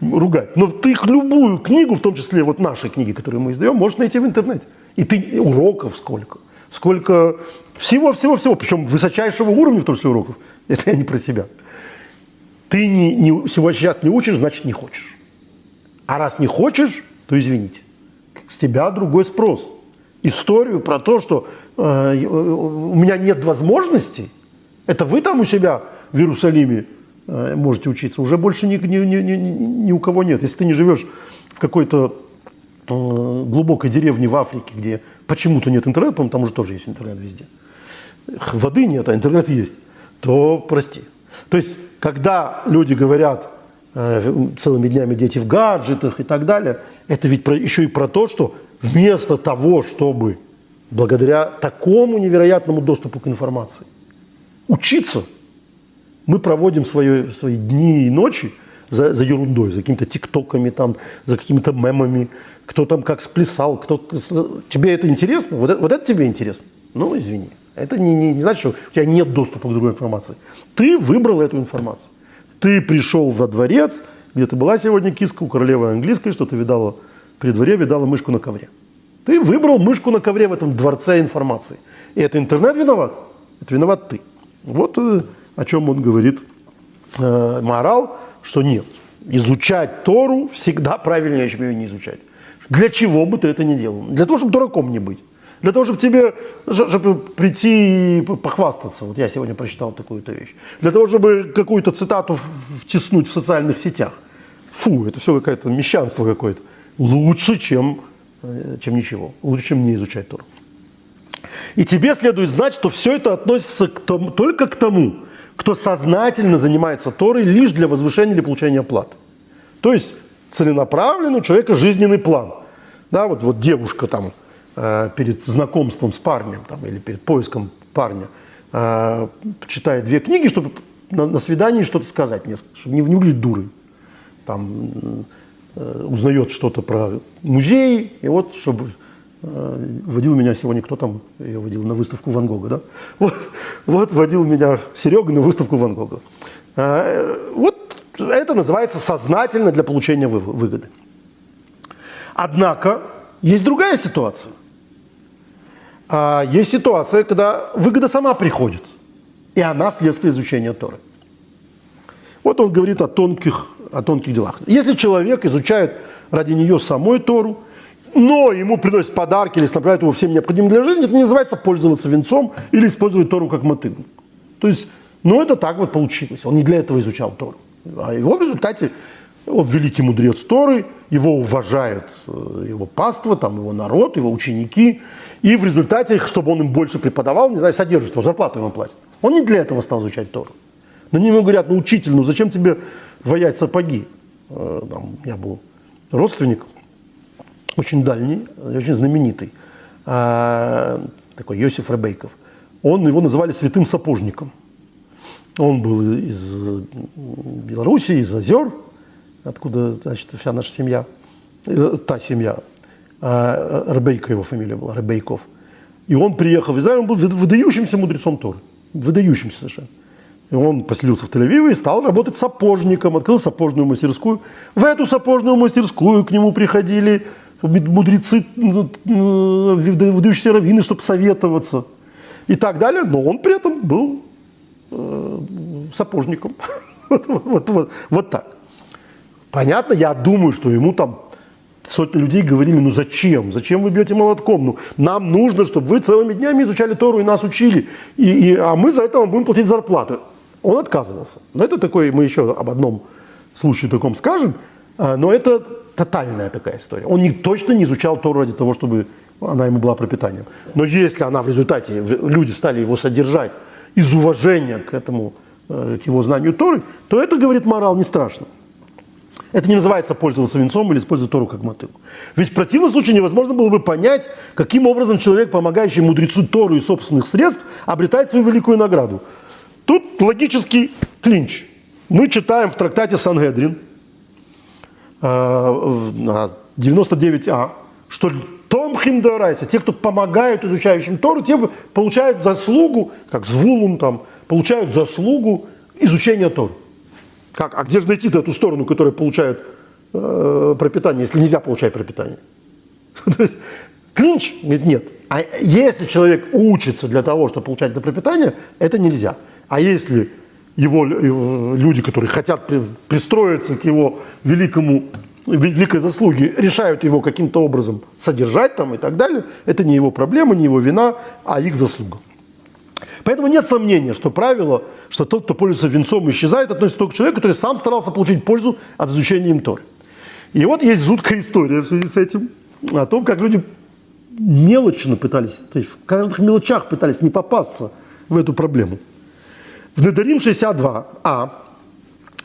ругать. Но ты их любую книгу, в том числе вот наши книги, которые мы издаем, можешь найти в интернете. И ты уроков сколько. Сколько всего-всего-всего, причем высочайшего уровня, в том числе уроков. Это я не про себя. Ты не, не, сейчас не учишь, значит не хочешь. А раз не хочешь, то извините. С тебя другой спрос. Историю про то, что э, у меня нет возможностей, это вы там у себя в Иерусалиме э, можете учиться, уже больше ни, ни, ни, ни, у кого нет. Если ты не живешь в какой-то э, глубокой деревне в Африке, где почему-то нет интернета, по-моему, там уже тоже есть интернет везде. Воды нет, а интернет есть. То прости. То есть когда люди говорят э, целыми днями дети в гаджетах и так далее, это ведь про, еще и про то, что вместо того, чтобы благодаря такому невероятному доступу к информации учиться, мы проводим свои, свои дни и ночи за, за ерундой, за какими-то тиктоками, там, за какими-то мемами, кто там как сплясал, кто... Тебе это интересно? Вот это, вот это тебе интересно? Ну, извини. Это не, не, не значит, что у тебя нет доступа к другой информации. Ты выбрал эту информацию. Ты пришел во дворец, где ты была сегодня киска у королевы английской, что ты видала при дворе, видала мышку на ковре. Ты выбрал мышку на ковре в этом дворце информации. И это интернет виноват? Это виноват ты. Вот э, о чем он говорит э, морал, что нет. Изучать Тору всегда правильнее, чем ее не изучать. Для чего бы ты это не делал? Для того, чтобы дураком не быть. Для того, чтобы тебе, чтобы прийти и похвастаться. Вот я сегодня прочитал такую-то вещь. Для того, чтобы какую-то цитату втиснуть в социальных сетях. Фу, это все какое-то мещанство какое-то. Лучше, чем, э, чем ничего. Лучше, чем не изучать Тору. И тебе следует знать, что все это относится к тому, только к тому, кто сознательно занимается Торой лишь для возвышения или получения платы. То есть целенаправленный у человека жизненный план. Да, вот, вот девушка там Э, перед знакомством с парнем там, или перед поиском парня э, читает две книги, чтобы на, на свидании что-то сказать, чтобы не, не выглядеть дурой. Там э, узнает что-то про музей, и вот, чтобы водил меня сегодня, кто там ее водил на выставку Ван Гога, да? Вот, вот водил меня Серега на выставку Ван Гога. Э, вот это называется сознательно для получения выгоды. Однако есть другая ситуация. А есть ситуация, когда выгода сама приходит, и она следствие изучения Торы. Вот он говорит о тонких, о тонких делах. Если человек изучает ради нее самой Тору, но ему приносят подарки или снабжают его всем необходимым для жизни, это не называется пользоваться венцом или использовать Тору как мотыгу. То есть, ну это так вот получилось. Он не для этого изучал Тору. А его в результате он великий мудрец Торы, его уважает э, его паства, там, его народ, его ученики. И в результате, чтобы он им больше преподавал, не знаю, содержит его, зарплату ему платит. Он не для этого стал изучать Тору. Но они говорят, ну, учитель, ну зачем тебе воять сапоги? Э, там, у меня был родственник, очень дальний, очень знаменитый, а, такой Йосиф Ребейков. Он, его называли святым сапожником. Он был из Белоруссии, из озер, откуда значит, вся наша семья, э, та семья, а, Ребейка его фамилия была, Ребейков. И он приехал в Израиль, он был выдающимся мудрецом Торы, выдающимся совершенно. И он поселился в Тель-Авиве и стал работать сапожником, открыл сапожную мастерскую. В эту сапожную мастерскую к нему приходили мудрецы, ну, ну, выдающиеся раввины, чтобы советоваться и так далее. Но он при этом был э, сапожником. вот, вот, вот, вот так. Понятно, я думаю, что ему там сотни людей говорили, ну зачем? Зачем вы бьете молотком? Ну, нам нужно, чтобы вы целыми днями изучали Тору и нас учили, и, и, а мы за это вам будем платить зарплату. Он отказывался. Но это такой, мы еще об одном случае таком скажем. А, но это тотальная такая история. Он не, точно не изучал Тору ради того, чтобы она ему была пропитанием. Но если она в результате, люди стали его содержать из уважения к этому, э, к его знанию Торы, то это, говорит морал, не страшно. Это не называется пользоваться венцом или использовать Тору как мотыгу. Ведь в противном случае невозможно было бы понять, каким образом человек, помогающий мудрецу Тору из собственных средств, обретает свою великую награду. Тут логический клинч. Мы читаем в трактате Сангедрин, 99а, э, что том хиндорайса, те, кто помогают изучающим Тору, те получают заслугу, как звулум там, получают заслугу изучения Торы. Как? А где же найти эту сторону, которая получает э, пропитание, если нельзя получать пропитание? То есть клинч? Говорит, нет. А если человек учится для того, чтобы получать это пропитание, это нельзя. А если его люди, которые хотят пристроиться к его великому великой заслуги, решают его каким-то образом содержать там и так далее, это не его проблема, не его вина, а их заслуга. Поэтому нет сомнения, что правило, что тот, кто пользуется венцом, исчезает, относится только к человеку, который сам старался получить пользу от изучения им Торы. И вот есть жуткая история в связи с этим, о том, как люди мелочно пытались, то есть в каждых мелочах пытались не попасться в эту проблему. В Недарим 62а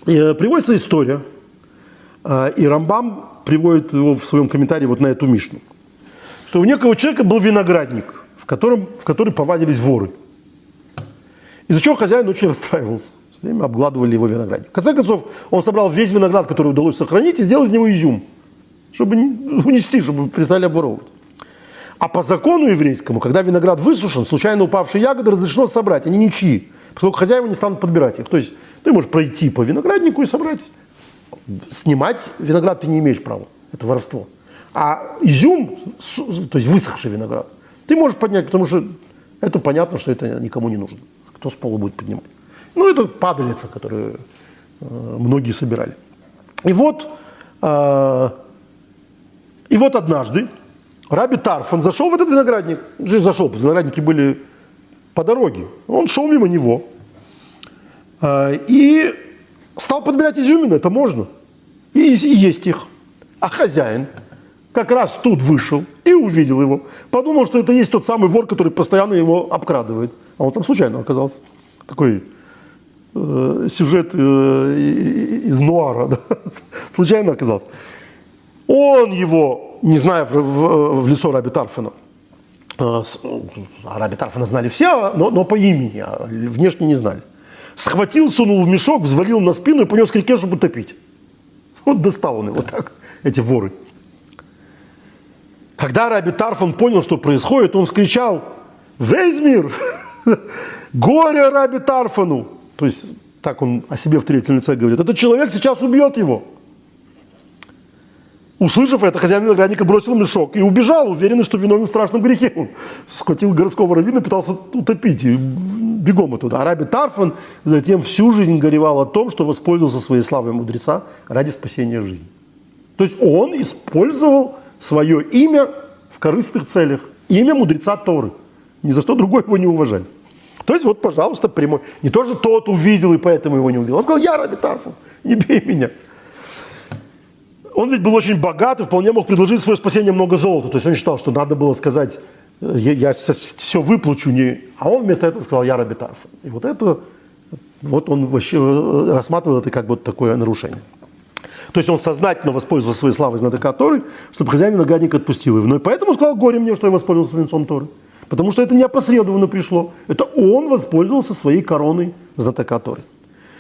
э, приводится история, э, и Рамбам приводит его в своем комментарии вот на эту Мишну, что у некого человека был виноградник, в, котором, в который повадились воры – из-за чего хозяин очень расстраивался. Все время обгладывали его виноградник. В конце концов, он собрал весь виноград, который удалось сохранить, и сделал из него изюм, чтобы унести, чтобы перестали обворовывать. А по закону еврейскому, когда виноград высушен, случайно упавшие ягоды разрешено собрать, они ничьи, поскольку хозяева не станут подбирать их. То есть ты можешь пройти по винограднику и собрать. Снимать виноград ты не имеешь права, это воровство. А изюм, то есть высохший виноград, ты можешь поднять, потому что это понятно, что это никому не нужно кто с пола будет поднимать. Ну, это падалица, которую э, многие собирали. И вот, э, и вот однажды Раби Тарфан зашел в этот виноградник. Зашел, виноградники были по дороге. Он шел мимо него э, и стал подбирать изюмины, это можно, и есть их. А хозяин как раз тут вышел и увидел его. Подумал, что это есть тот самый вор, который постоянно его обкрадывает – а он там случайно оказался. Такой э, сюжет э, из нуара, да? случайно оказался. Он его, не зная в, в, в лицо Раби Тарфена, э, а Раби Тарфена знали все, но, но по имени, а внешне не знали. Схватил, сунул в мешок, взвалил на спину и понес к реке, чтобы топить. Вот достал он его так, эти воры. Когда Раби Тарфан понял, что происходит, он вскричал «Весь мир!» Горе Раби Тарфану. То есть так он о себе в третьем лице говорит. Этот человек сейчас убьет его. Услышав это, хозяин виноградника бросил мешок и убежал, уверенный, что виновен в страшном грехе. Он схватил городского раввина, пытался утопить и бегом оттуда. А Раби Тарфан затем всю жизнь горевал о том, что воспользовался своей славой мудреца ради спасения жизни. То есть он использовал свое имя в корыстных целях. Имя мудреца Торы. Ни за что другой его не уважали. То есть вот, пожалуйста, прямой. Не то, что тот увидел и поэтому его не убил. Он сказал, я Раби Тарфу, не бей меня. Он ведь был очень богат и вполне мог предложить свое спасение много золота. То есть он считал, что надо было сказать, я, я все выплачу. Не... А он вместо этого сказал, я Раби Тарфу. И вот это, вот он вообще э, рассматривал это как вот такое нарушение. То есть он сознательно воспользовался своей славой знатока Торы, чтобы хозяин виноградника отпустил его. Но и поэтому сказал, горе мне, что я воспользовался венцом Торы. Потому что это не опосредованно пришло. Это он воспользовался своей короной знатока Торы.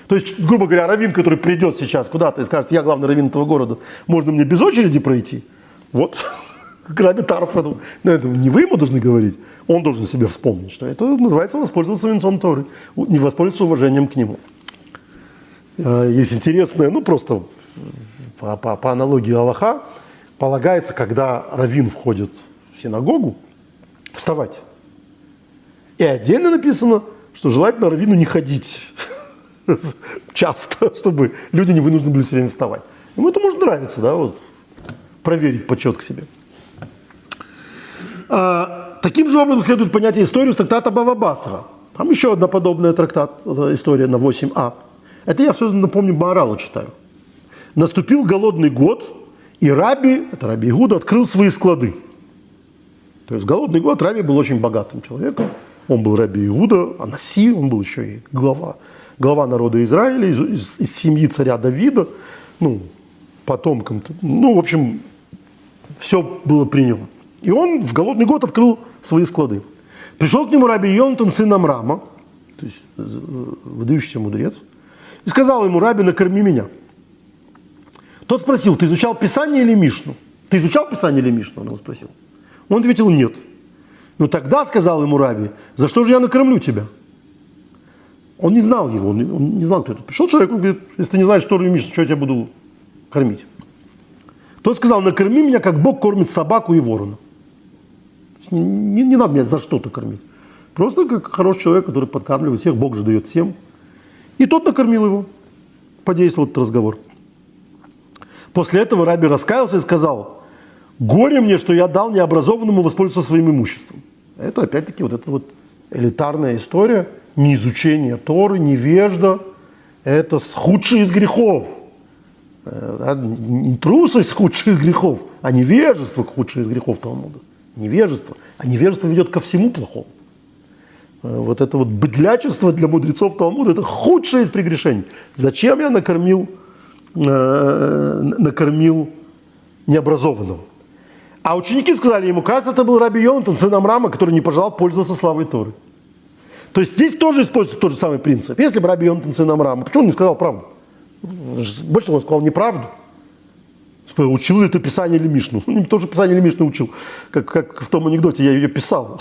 То есть, грубо говоря, раввин, который придет сейчас куда-то и скажет, я главный раввин этого города, можно мне без очереди пройти? Вот, Раби Тарфану. Но это не вы ему должны говорить, он должен себе вспомнить, что это называется воспользоваться венцом Торы, не воспользоваться уважением к нему. А, есть интересное, ну просто по, по, по аналогии Аллаха, полагается, когда раввин входит в синагогу, вставать. И отдельно написано, что желательно раввину не ходить часто, чтобы люди не вынуждены были все время вставать. Ему это может нравиться, да, вот, проверить почет к себе. А, таким же образом следует понятие историю с трактата Бава Там еще одна подобная трактат, история на 8а. Это я все напомню Бааралу читаю. наступил голодный год, и Раби, это Раби Игуда, открыл свои склады. То есть голодный год Раби был очень богатым человеком. Он был Раби Иуда, Анаси, он был еще и глава, глава народа Израиля, из, из, из семьи царя Давида, ну, потомком. Ну, в общем, все было при нем. И он в голодный год открыл свои склады. Пришел к нему Раби Йонтон, сын Амрама, то есть э, выдающийся мудрец, и сказал ему, Раби, накорми меня. Тот спросил, ты изучал Писание или Мишну? Ты изучал Писание или Мишну? Он его спросил. Он ответил, нет. Ну тогда, сказал ему Раби, за что же я накормлю тебя? Он не знал его, он, он не знал, кто это. Пришел человек, он говорит, если ты не знаешь Тору и Мишну, что я тебя буду кормить? Тот сказал, накорми меня, как Бог кормит собаку и ворона. Не, не надо меня за что-то кормить. Просто как хороший человек, который подкармливает всех, Бог же дает всем. И тот накормил его. Подействовал этот разговор. После этого Раби раскаялся и сказал, горе мне, что я дал необразованному воспользоваться своим имуществом. Это опять-таки вот эта вот элитарная история, не изучение Торы, невежда. Это худший из грехов. Э, не трусость худший из грехов, а невежество худшее из грехов Талмуда. Невежество. А невежество ведет ко всему плохому. Э, вот это вот быдлячество для мудрецов Талмуда – это худшее из прегрешений. Зачем я накормил, э, накормил необразованного? А ученики сказали ему, кажется, это был Раби Йонатан, сын Амрама, который не пожелал пользоваться славой Торы. То есть здесь тоже используется тот же самый принцип. Если бы Раби Йонатан, сын Амрама, почему он не сказал правду? Больше он сказал неправду. Учил ли ты Писание или Мишну? Он тоже Писание или Мишну учил. Как, как в том анекдоте, я ее писал.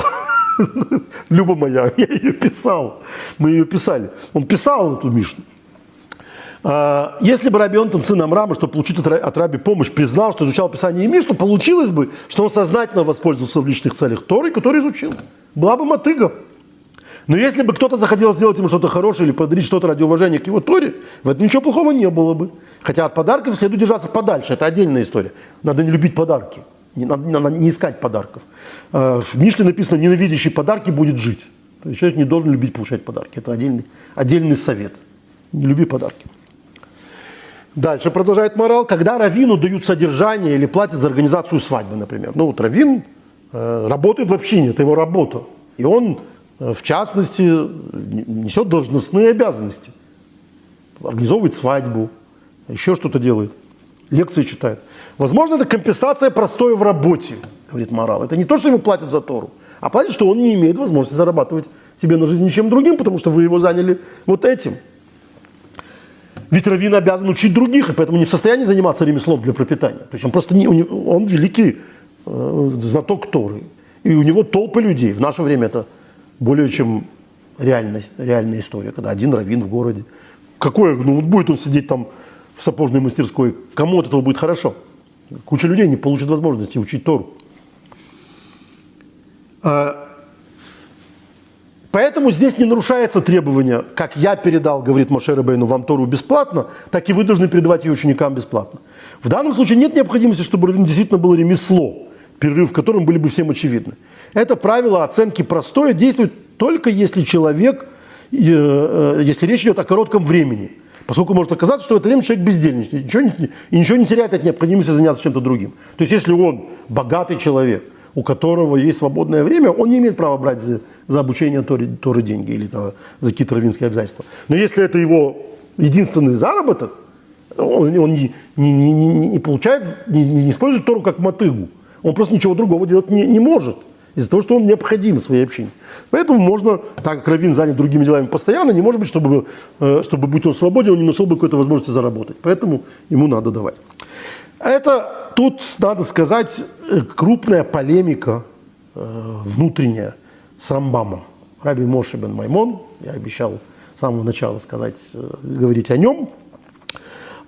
Люба моя, я ее писал. Мы ее писали. Он писал эту Мишну. А, если бы Раби Онтон, сын Амрама, чтобы получить от Раби помощь, признал, что изучал Писание и Мишну, получилось бы, что он сознательно воспользовался в личных целях Торой, который изучил. Была бы мотыга. Но если бы кто-то захотел сделать ему что-то хорошее или подарить что-то ради уважения к его Торе, в этом ничего плохого не было бы. Хотя от подарков следует держаться подальше, это отдельная история. Надо не любить подарки, не, надо, надо не искать подарков. А, в Мишле написано, ненавидящий подарки будет жить. То есть человек не должен любить получать подарки. Это отдельный, отдельный совет. Не люби подарки. Дальше продолжает морал. Когда раввину дают содержание или платят за организацию свадьбы, например. Ну вот раввин э, работает в общине, это его работа. И он Э, в частности, несет должностные обязанности. Организовывает свадьбу, еще что-то делает, лекции читает. Возможно, это компенсация простое в работе, говорит морал. Это не то, что ему платят за Тору, а платят, что он не имеет возможности зарабатывать себе на жизнь ничем другим, потому что вы его заняли вот этим. Ведь раввин обязан учить других, и поэтому не в состоянии заниматься ремеслом для пропитания. То есть он просто не, он великий э, знаток Торы. И у него толпы людей. В наше время это более чем реальная, реальная история, когда один раввин в городе. Какое, ну вот будет он сидеть там в сапожной мастерской, кому от этого будет хорошо? Куча людей не получит возможности учить Тору. А, поэтому здесь не нарушается требование, как я передал, говорит Моше Бейну, вам Тору бесплатно, так и вы должны передавать ее ученикам бесплатно. В данном случае нет необходимости, чтобы действительно было ремесло, перерыв в котором были бы всем очевидны. Это правило оценки простое, действует только если человек, э, э, если речь идет о коротком времени. Поскольку может оказаться, что в это время человек бездельничает ничего не, и ничего не теряет от необходимости заняться чем-то другим. То есть если он богатый человек, у которого есть свободное время, он не имеет права брать за, за обучение Торы, Торы деньги или там, за какие-то равинские обязательства. Но если это его единственный заработок, он, он не, не, не, не, не получает, не, не использует Тору как мотыгу. Он просто ничего другого делать не, не может из-за того, что он необходим своей общине. Поэтому можно, так как Равин занят другими делами постоянно, не может быть, чтобы, э, чтобы будь он свободен, он не нашел бы какой-то возможности заработать. Поэтому ему надо давать. Это тут, надо сказать, э, крупная полемика э, внутренняя с Рамбамом. Раби Моше бен Маймон, я обещал с самого начала сказать, говорить о нем –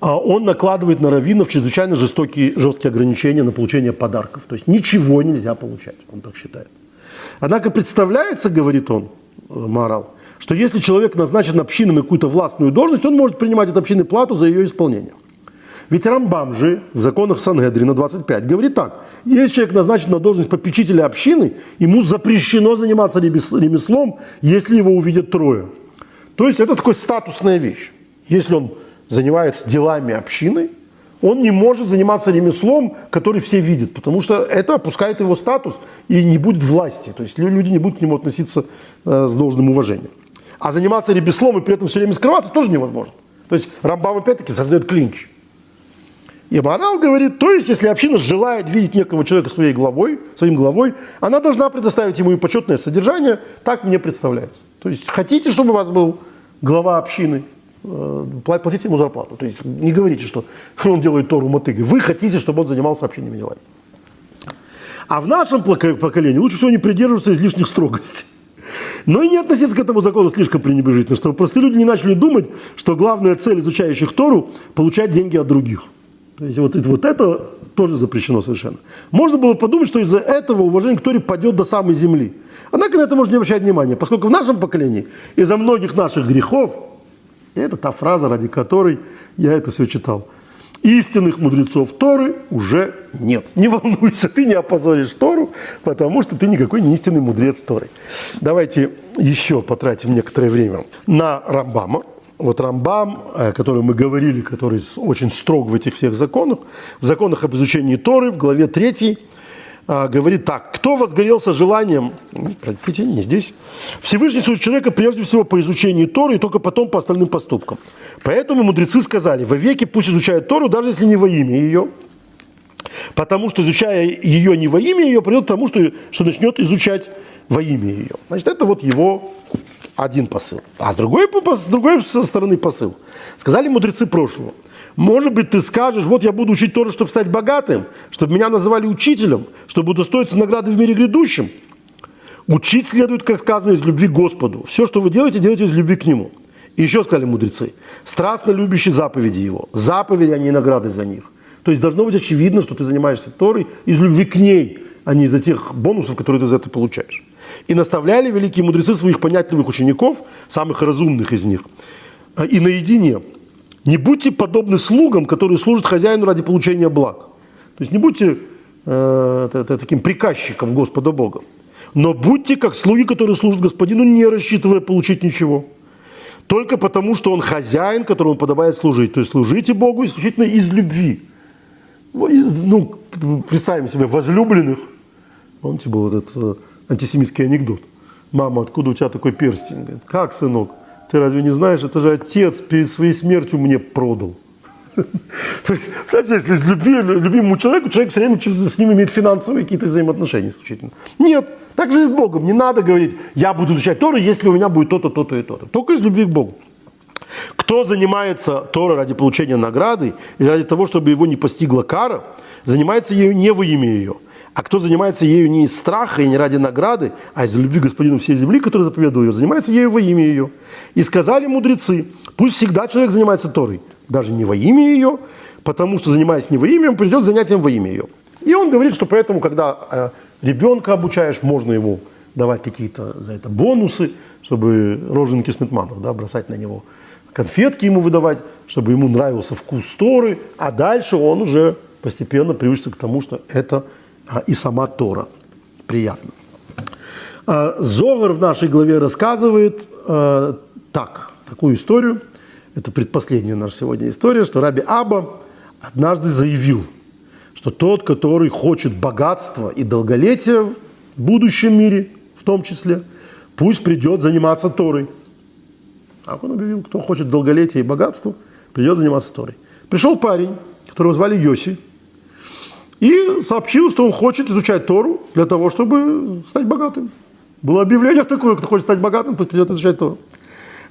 он накладывает на раввинов чрезвычайно жестокие, жесткие ограничения на получение подарков. То есть ничего нельзя получать, он так считает. Однако представляется, говорит он, э, морал, что если человек назначен общиной на какую-то властную должность, он может принимать от общины плату за ее исполнение. Ведь Рамбам же в законах Сангедрина 25 говорит так. Если человек назначен на должность попечителя общины, ему запрещено заниматься ремеслом, если его увидят трое. То есть это такая статусная вещь. Если он занимается делами общины, он не может заниматься ремеслом, который все видят, потому что это опускает его статус и не будет власти. То есть люди не будут к нему относиться э, с должным уважением. А заниматься ремеслом и при этом все время скрываться тоже невозможно. То есть Рамбам опять-таки создает клинч. И морал говорит, то есть, если община желает видеть некого человека своей главой, своим главой, она должна предоставить ему и почетное содержание, так мне представляется. То есть, хотите, чтобы у вас был глава общины, платите ему зарплату. То есть, не говорите, что он делает Тору мотыгой. Вы хотите, чтобы он занимался общинными делами. А в нашем поколении лучше всего не придерживаться излишних строгостей. Но и не относиться к этому закону слишком пренебрежительно, чтобы простые люди не начали думать, что главная цель изучающих Тору – получать деньги от других – то есть вот, вот это тоже запрещено совершенно. Можно было подумать, что из-за этого уважение к Торе падет до самой земли. Однако на это можно не обращать внимания, поскольку в нашем поколении из-за многих наших грехов, это та фраза, ради которой я это все читал, истинных мудрецов Торы уже нет. Не волнуйся, ты не опозоришь Тору, потому что ты никакой не истинный мудрец Торы. Давайте еще потратим некоторое время на Рамбама, вот Рамбам, о котором мы говорили, который очень строг в этих всех законах, в законах об изучении Торы, в главе 3, а, говорит так. Кто возгорелся желанием, простите, не здесь, Всевышний судит человека прежде всего по изучению Торы и только потом по остальным поступкам. Поэтому мудрецы сказали, во веки пусть изучают Тору, даже если не во имя ее, потому что изучая ее не во имя ее, придет к тому, что, что начнет изучать во имя ее. Значит, это вот его один посыл. А с другой, с другой стороны посыл. Сказали мудрецы прошлого. Может быть, ты скажешь, вот я буду учить Тору, чтобы стать богатым, чтобы меня называли учителем, чтобы удостоиться награды в мире грядущем. Учить следует, как сказано, из любви к Господу. Все, что вы делаете, делайте из любви к Нему. И еще сказали мудрецы, страстно любящий заповеди Его. Заповеди, а не награды за них. То есть должно быть очевидно, что ты занимаешься Торой из любви к ней, а не из-за тех бонусов, которые ты за это получаешь. И наставляли великие мудрецы своих понятливых учеников, самых разумных из них, э, и наедине. Не будьте подобны слугам, которые служат хозяину ради получения благ. То есть не будьте э, таким приказчиком Господа Бога. Но будьте как слуги, которые служат Господину, не рассчитывая получить ничего. Только потому, что он хозяин, которому подобает служить. То есть служите Богу исключительно из любви. Ну, представим себе возлюбленных. Помните, был этот э, антисемитский анекдот. Мама, откуда у тебя такой перстень? Говорит, как, сынок? Ты разве не знаешь, это же отец перед своей смертью мне продал. Кстати, если с любви, любимому человеку, человек все время с ним имеет финансовые какие-то взаимоотношения исключительно. Нет, так же и с Богом. Не надо говорить, я буду изучать Тору, если у меня будет то-то, то-то и то-то. Только из любви к Богу. Кто занимается Торой ради получения награды или ради того, чтобы его не постигла кара, занимается ею не во имя ее – а кто занимается ею не из страха и не ради награды, а из любви Господину всей земли, который заповедовал ее, занимается ею во имя ее. И сказали мудрецы, пусть всегда человек занимается Торой, даже не во имя ее, потому что занимаясь не во имя, он придет занятием во имя ее. И он говорит, что поэтому, когда э, ребенка обучаешь, можно ему давать какие-то за это бонусы, чтобы роженки Сметманов да, бросать на него конфетки ему выдавать, чтобы ему нравился вкус Торы, а дальше он уже постепенно приучится к тому, что это и сама Тора. Приятно. А, Зовар в нашей главе рассказывает а, так, такую историю. Это предпоследняя наша сегодня история, что Раби Аба однажды заявил, что тот, который хочет богатства и долголетия в будущем мире, в том числе, пусть придет заниматься Торой. А он объявил, кто хочет долголетия и богатства, придет заниматься Торой. Пришел парень, которого звали Йоси, и сообщил, что он хочет изучать Тору для того, чтобы стать богатым. Было объявление такое, кто хочет стать богатым, пусть придет изучать Тору.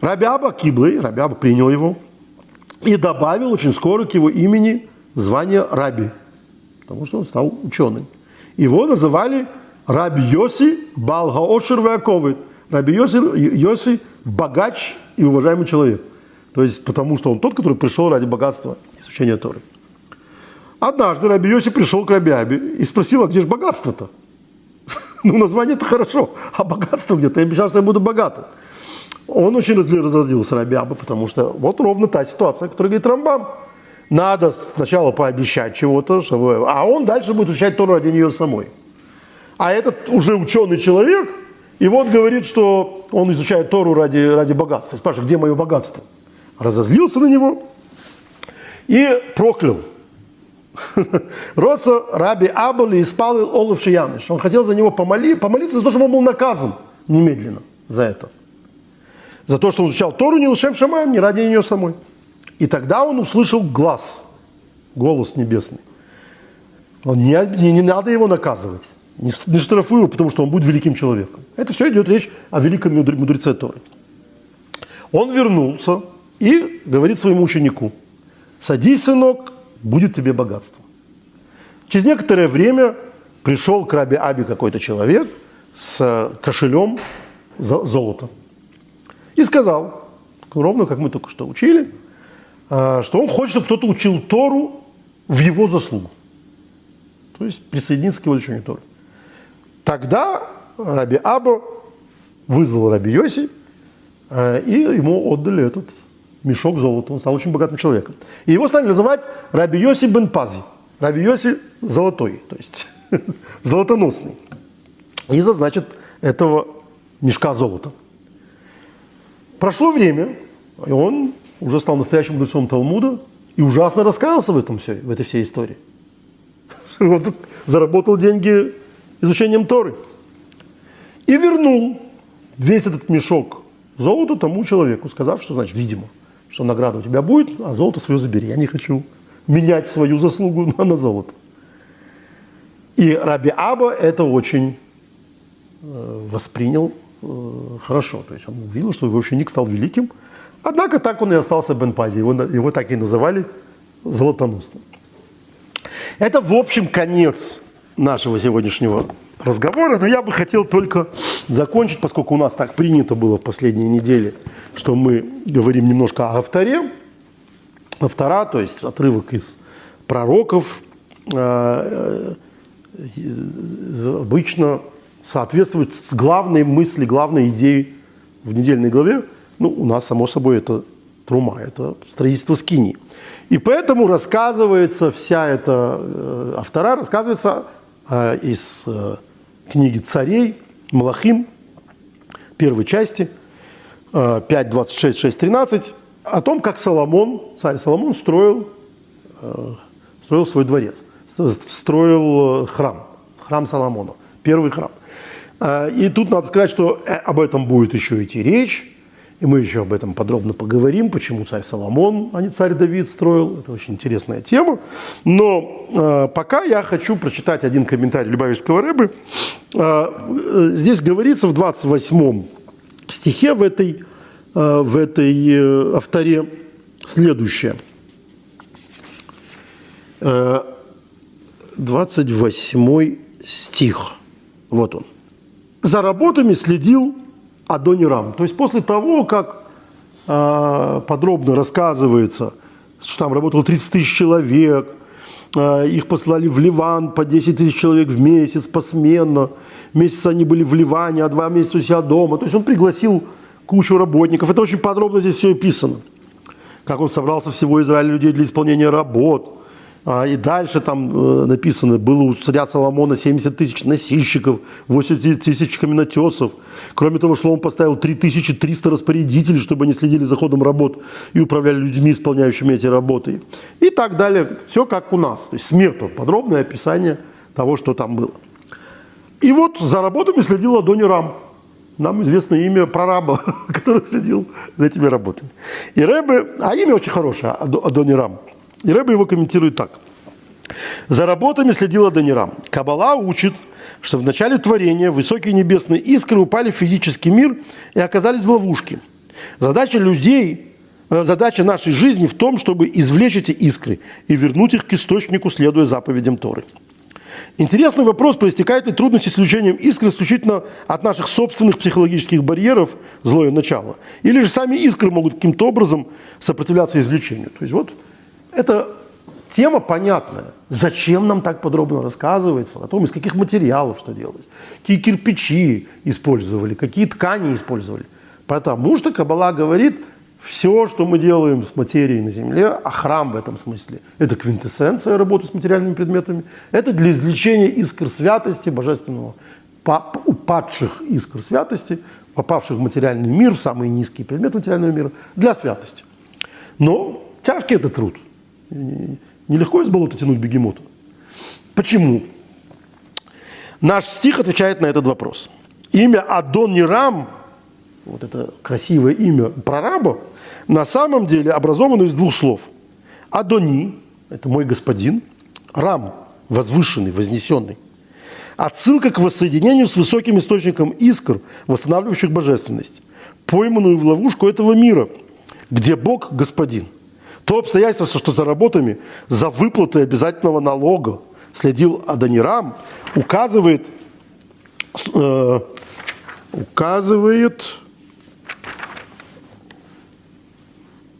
Рабиаба Киблы, Рабиаба принял его и добавил очень скоро к его имени звание Раби, потому что он стал ученым. Его называли Раби Йоси Балгаошер Ваковы. Раби Йоси, Йоси – богач и уважаемый человек. То есть потому что он тот, который пришел ради богатства изучения Торы. Однажды Раби Йоси пришел к Рабиабе и спросил, а где же богатство-то? Ну, название-то хорошо, а богатство где? Ты обещал, что я буду богатым. Он очень разозлился Рабиаба, потому что вот ровно та ситуация, о которой говорит Рамбам. Надо сначала пообещать чего-то, чтобы... а он дальше будет учать Тору ради нее самой. А этот уже ученый человек, и вот говорит, что он изучает Тору ради, ради богатства. Спрашивает, где мое богатство? Разозлился на него и проклял Роца Раби Абали испалил Олов Шияныш. Он хотел за него помоли, помолиться за то, чтобы он был наказан немедленно за это. За то, что он изучал Тору не лшем шамаем, не ради нее самой. И тогда он услышал глаз, голос небесный. Он не, не, не надо его наказывать, не, не штрафуй его, потому что он будет великим человеком. Это все идет речь о великом мудреце Торы. Он вернулся и говорит своему ученику, садись, сынок, будет тебе богатство. Через некоторое время пришел к Раби Аби какой-то человек с кошелем золота и сказал, ровно как мы только что учили, а, что он хочет, чтобы кто-то учил Тору в его заслугу. То есть присоединиться к его изучению Торы. Тогда Раби Аба вызвал Раби Йоси, а, и ему отдали этот мешок золота. Он стал очень богатым человеком. И его стали называть Раби Йоси бен Пази. Раби Йоси золотой, то есть золотоносный. Из-за, значит, этого мешка золота. Прошло время, и он уже стал настоящим мудрецом Талмуда и ужасно раскаялся в, этом все, в этой всей истории. Он заработал деньги изучением Торы. И вернул весь этот мешок золота тому человеку, сказав, что, значит, видимо, что награда у тебя будет, а золото свое забери. Я не хочу менять свою заслугу на, на золото. И Раби Аба это очень э, воспринял э, хорошо. То есть он увидел, что его ученик стал великим. Однако так он и остался Бенпази. Его, его так и называли золотоносным. Это, в общем, конец нашего сегодняшнего разговора, но я бы хотел только закончить, поскольку у нас так принято было в последние недели, что мы говорим немножко о авторе. Автора, то есть отрывок из пророков, э, э, обычно соответствует главной мысли, главной идеей в недельной главе. Ну, у нас, само собой, это трума, это строительство скини. И поэтому рассказывается вся эта э, автора, рассказывается из книги царей, Малахим, первой части, 5, 26, 6, 13, о том, как Соломон, царь Соломон строил, э, строил свой дворец, строил э, храм, храм Соломона, первый храм. Э, и тут надо сказать, что об этом будет еще идти речь, и мы еще об этом подробно поговорим, почему царь Соломон, а не царь Давид строил. Это очень интересная тема. Но э, пока я хочу прочитать один комментарий Любавичского Рэбы. Э, здесь говорится в 28 стихе в этой, э, в этой э, авторе следующее. Э, 28 стих. Вот он. «За работами следил Адонирам. То есть после того, как э, подробно рассказывается, что там работало 30 тысяч человек, э, их послали в Ливан по 10 тысяч человек в месяц посменно, месяц они были в Ливане, а два месяца у себя дома. То есть он пригласил кучу работников. Это очень подробно здесь все описано. Как он собрался всего Израиля людей для исполнения работ – и дальше там э, написано, было у царя Соломона 70 тысяч носильщиков, 80 тысяч каменотесов. Кроме того, Шлом поставил 3300 распорядителей, чтобы они следили за ходом работ и управляли людьми, исполняющими эти работы. И так далее. Все как у нас. То есть смета, подробное описание того, что там было. И вот за работами следил Адони Рам. Нам известно имя прораба, который следил за этими работами. И Рэбе, а имя очень хорошее, Адони Рам – и Рэбе его комментирует так. За работами следила Данирам. Кабала учит, что в начале творения высокие небесные искры упали в физический мир и оказались в ловушке. Задача людей, э, задача нашей жизни в том, чтобы извлечь эти искры и вернуть их к источнику, следуя заповедям Торы. Интересный вопрос, проистекает ли трудности с извлечением искр исключительно от наших собственных психологических барьеров, злое начало, или же сами искры могут каким-то образом сопротивляться извлечению. То есть вот это тема понятная. Зачем нам так подробно рассказывается о том, из каких материалов что делать, какие кирпичи использовали, какие ткани использовали. Потому что Каббала говорит, все, что мы делаем с материей на Земле, а храм в этом смысле, это квинтэссенция работы с материальными предметами, это для извлечения искр святости божественного, упадших искр святости, попавших в материальный мир, в самые низкие предметы материального мира, для святости. Но тяжкий это труд – Нелегко из болота тянуть бегемота. Почему? Наш стих отвечает на этот вопрос. Имя Адонирам, вот это красивое имя прораба, на самом деле образовано из двух слов. Адони – это мой господин, Рам – возвышенный, вознесенный. Отсылка к воссоединению с высоким источником искр, восстанавливающих божественность, пойманную в ловушку этого мира, где Бог – господин. То обстоятельство, что за работами, за выплатой обязательного налога следил Адонирам, указывает, э, указывает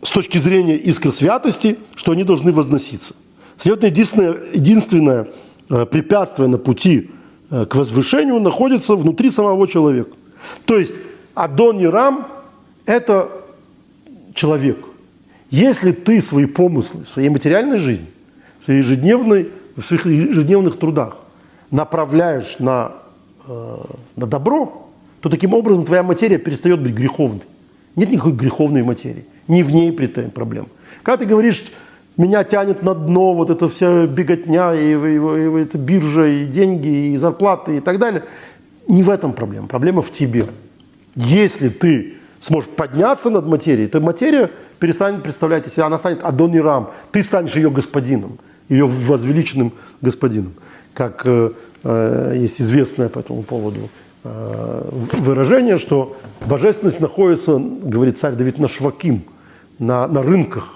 с точки зрения искр святости, что они должны возноситься. Следовательно, единственное, единственное э, препятствие на пути э, к возвышению находится внутри самого человека. То есть Адон это человек. Если ты свои помыслы в своей материальной жизни, в, своей ежедневной, в своих ежедневных трудах направляешь на, э, на добро, то таким образом твоя материя перестает быть греховной. Нет никакой греховной материи. Не в ней проблема. Когда ты говоришь, меня тянет на дно вот эта вся беготня, и, и, и, и это биржа, и деньги, и зарплаты, и так далее, не в этом проблема. Проблема в тебе. Если ты сможешь подняться над материей, то материя перестанет представлять из себя, она станет Адонирам, ты станешь ее господином, ее возвеличенным господином. Как э, э, есть известное по этому поводу э, выражение, что божественность находится, говорит царь Давид, на шваким, на, на рынках.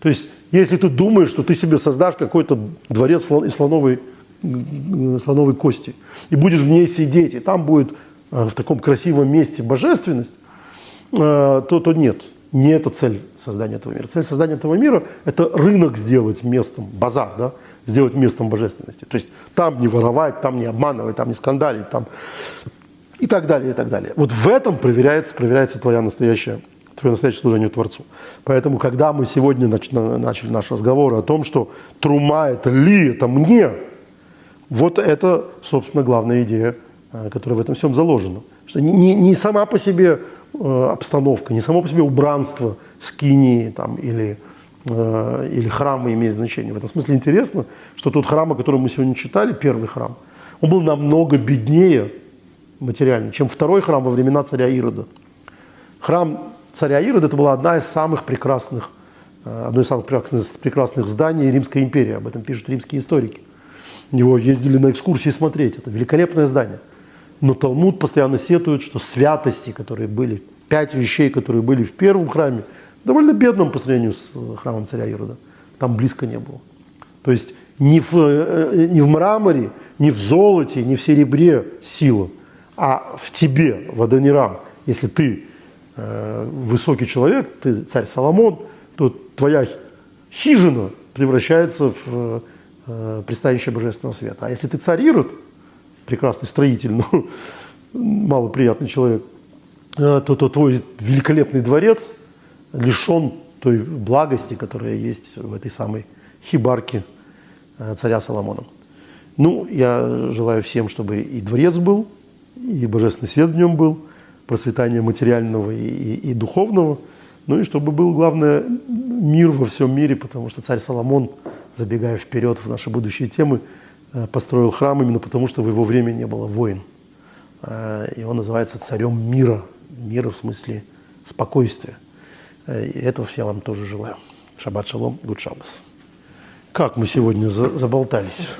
То есть, если ты думаешь, что ты себе создашь какой-то дворец из слоновой, слоновой кости, и будешь в ней сидеть, и там будет э, в таком красивом месте божественность, э, то, то нет. Не это цель создания этого мира. Цель создания этого мира – это рынок сделать местом, базар, да, сделать местом божественности. То есть там не воровать, там не обманывать, там не скандалить, там и так далее, и так далее. Вот в этом проверяется, проверяется твоя настоящая твое настоящее служение Творцу. Поэтому, когда мы сегодня начали наш разговор о том, что трума – это ли, это мне, вот это, собственно, главная идея, э, которая в этом всем заложена. Что не, не, не сама по себе э, обстановка, не само по себе убранство скинии там, или, э, или храма имеет значение. В этом смысле интересно, что тот храм, о котором мы сегодня читали, первый храм, он был намного беднее материально, чем второй храм во времена царя Ирода. Храм царя Ирода это была одна из самых прекрасных, э, одно из самых прекрасных, зданий Римской империи. Об этом пишут римские историки. Его ездили на экскурсии смотреть. Это великолепное здание. Но Талмуд постоянно сетует, что святости, которые были, пять вещей, которые были в первом храме, довольно бедном по сравнению с э, храмом царя Ирода, там близко не было. То есть не в, э, не в мраморе, не в золоте, не в серебре сила, а в тебе, в Адонирам, если ты Э, высокий человек, ты царь Соломон, то твоя хижина превращается в э, пристанище божественного света. А если ты царь Ирод, прекрасный строитель, но малоприятный человек, э, то, то твой великолепный дворец лишен той благости, которая есть в этой самой хибарке царя Соломона. Ну, я желаю всем, чтобы и дворец был, и божественный свет в нем был – процветания материального и, и, и духовного, ну и чтобы был, главное, мир во всем мире, потому что царь Соломон, забегая вперед в наши будущие темы, э, построил храм именно потому, что в его время не было войн. Э, и он называется царем мира, мира в смысле спокойствия. Э, и этого всем вам тоже желаю. Шаббат шалом, гуд шаббас. Как мы сегодня заболтались.